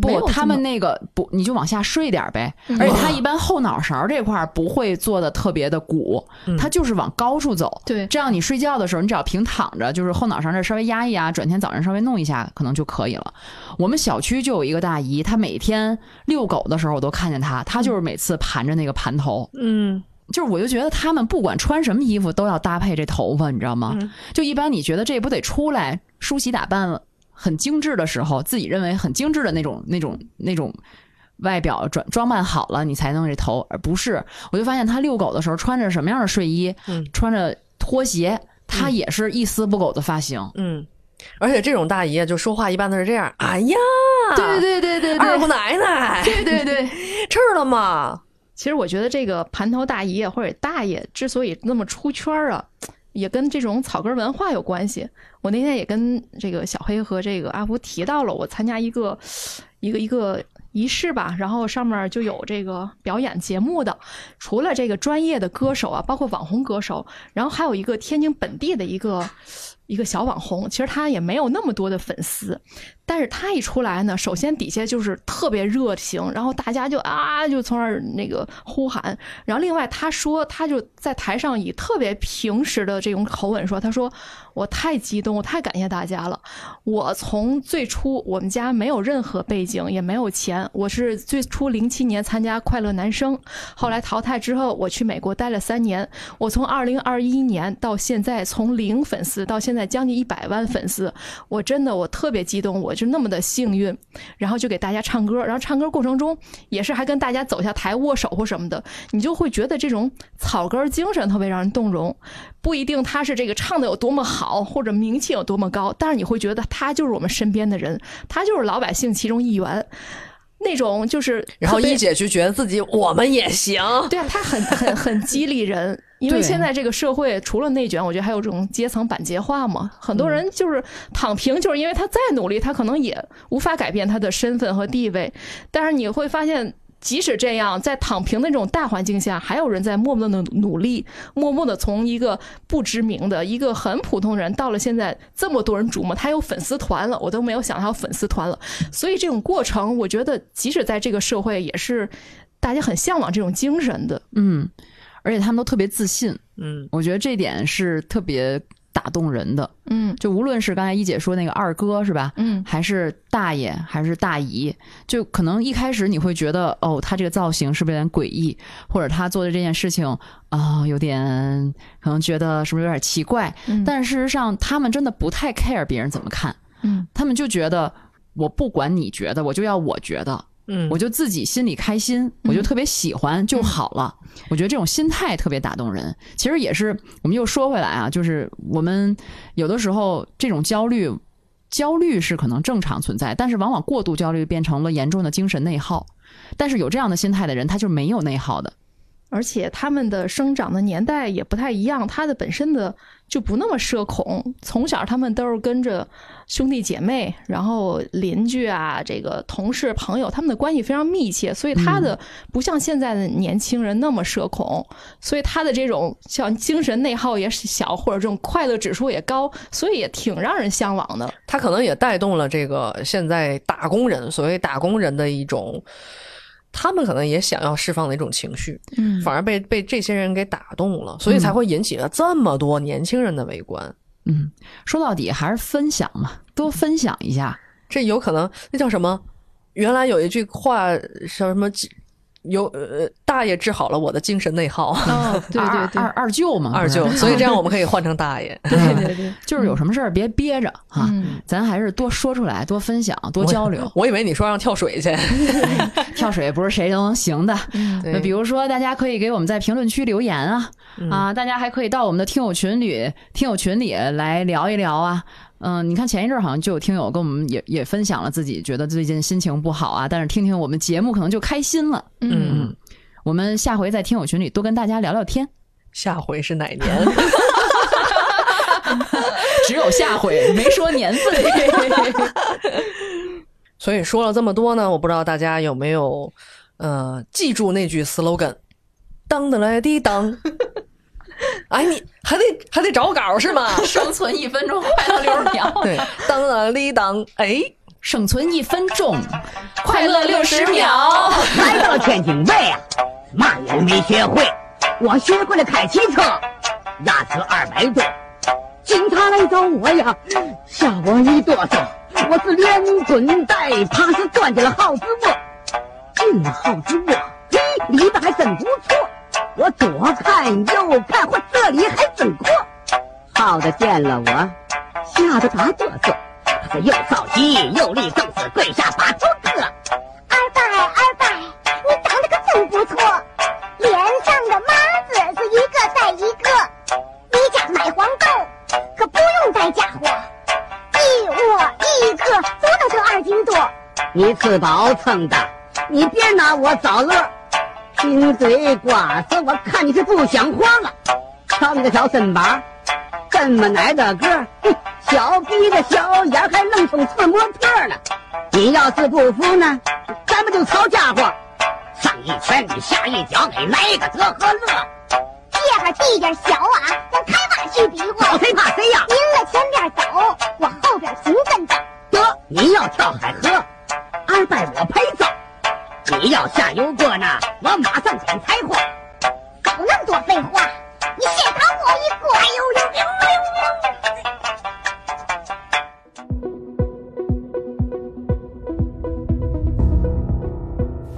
不，他们那个不，你就往下睡点儿呗。嗯而且他一般后脑勺这块儿不会做的特别的鼓，他就是往高处走。对，这样你睡觉的时候，你只要平躺着，就是后脑勺这儿稍微压一压，转天早上稍微弄一下，可能就可以了。我们小区就有一个大姨，她每天遛狗的时候，我都看见她，她就是每次盘着那个盘头。嗯，就是我就觉得他们不管穿什么衣服都要搭配这头发，你知道吗？嗯就一般你觉得这不得出来梳洗打扮，很精致的时候，自己认为很精致的那种、那种、那种外表装装扮好了，你才弄这头，而不是。我就发现他遛狗的时候穿着什么样的睡衣，嗯穿着拖鞋，他也是一丝不苟的发型。嗯，而且这种大姨啊就说话一般都是这样，哎呀，对对对对对，二姑奶奶，对对对，吃了吗？其实我觉得这个盘头大爷或者大爷之所以那么出圈儿啊，也跟这种草根文化有关系。我那天也跟这个小黑和这个阿福提到了，我参加一个一个一个仪式吧，然后上面就有这个表演节目的，除了这个专业的歌手啊，包括网红歌手，然后还有一个天津本地的一个一个小网红，其实他也没有那么多的粉丝，但是他一出来呢，首先底下就是特别热情，然后大家就啊就从那儿那个呼喊，然后另外他说他就在台上以特别平时的这种口吻说，他说我太激动，我太感谢大家了，我从最初我们家没有任何背景，也没有钱，我是最初零七年参加快乐男声，后来淘汰之后我去美国待了三年，我从二零二一年到现在从零粉丝到现在将近一百万粉丝，我真的我特别激动，我就那么的幸运，然后就给大家唱歌，然后唱歌过程中也是还跟大家走下台握手或什么的，你就会觉得这种草根精神特别让人动容。不一定他是这个唱的有多么好，或者名气有多么高，但是你会觉得他就是我们身边的人，他就是老百姓其中一员。那种就是，然后一姐就觉得自己我们也行，对啊，他很很很激励人，因为现在这个社会除了内卷，我觉得还有这种阶层板结化嘛。很多人就是躺平，就是因为他再努力，他可能也无法改变他的身份和地位。但是你会发现，即使这样，在躺平的这种大环境下，还有人在默默的努力，默默的从一个不知名的一个很普通人，到了现在这么多人瞩目，他有粉丝团了，我都没有想到他有粉丝团了。所以这种过程，我觉得即使在这个社会，也是大家很向往这种精神的。嗯，而且他们都特别自信。嗯，我觉得这点是特别打动人的。嗯，就无论是刚才一姐说那个二哥是吧？嗯，还是大爷，还是大姨，就可能一开始你会觉得，哦，他这个造型是不是有点诡异，或者他做的这件事情啊、有点可能觉得是不是有点奇怪？嗯但事实上，他们真的不太 care 别人怎么看，嗯，他们就觉得我不管你觉得，我就要我觉得。嗯我就自己心里开心，我就特别喜欢就好了。我觉得这种心态特别打动人。其实也是，我们又说回来啊，就是我们有的时候这种焦虑，焦虑是可能正常存在，但是往往过度焦虑变成了严重的精神内耗。但是有这样的心态的人，他就没有内耗的。而且他们的生长的年代也不太一样，他的本身的就不那么社恐，从小他们都是跟着兄弟姐妹，然后邻居啊，这个同事朋友，他们的关系非常密切，所以他的不像现在的年轻人那么社恐，所以他的这种像精神内耗也小，或者这种快乐指数也高，所以也挺让人向往的。他可能也带动了这个现在打工人，所谓打工人的一种，他们可能也想要释放的一种情绪，嗯反而被被这些人给打动了，所以才会引起了这么多年轻人的围观。嗯，说到底还是分享嘛，多分享一下。这有可能，那叫什么？原来有一句话叫什么？有呃，大爷治好了我的精神内耗。哦，对对对，二二舅嘛，二舅，所以这样我们可以换成大爷。对 对对，就是有什么事儿别憋着哈，嗯咱还是多说出来，多分享，多交流。我以为你说让跳水去，跳水不是谁都能行的。对那比如说，大家可以给我们在评论区留言啊、啊，大家还可以到我们的听友群里听友群里来聊一聊啊。嗯，你看前一阵儿好像就有听友跟我们也也分享了自己觉得最近心情不好啊，但是听听我们节目可能就开心了。嗯，我们下回在听友群里多跟大家聊聊天。下回是哪年？只有下回，没说年份。所以说了这么多呢，我不知道大家有没有呃记住那句 slogan：当的来滴当。哎，你还得还得找稿是吗？生存一分钟，快乐六十秒。对，当的滴当。哎，生存一分钟，快乐六十秒。来到天津卫啊，嘛也没学会，我学会了开汽车，压车二百多。警察来找我呀，吓我一哆嗦。我是连滚带爬是钻进了耗子窝，进了耗子窝，嘿，里边还真不错。我左看右看，嚯，这里还真阔。耗子见了我，吓得打哆嗦，他是又着急又立正，是跪下把头磕。二拜二拜，你长得可真不错，脸上的麻子是一个带一个。你家买黄豆，可不用带家伙，一窝一颗都能得二斤多。你吃饱撑的，你别拿我找乐。贫嘴瓜子，我看你是不想活了。瞧你这小身板，这么矮的个儿，哼小鼻子小眼，还愣充次模特呢。你要是不服呢，咱们就吵家伙，上一拳你下一脚，给来个得和乐。这哈地点小啊，咱开挖去比划。找谁怕谁呀？您了前边走，我后边紧跟着。得，您要跳海河，二拜我陪葬。你要下油锅呢，我马上捡柴火。少那么多废话，你先砍我一个。哎呦呦呦呦！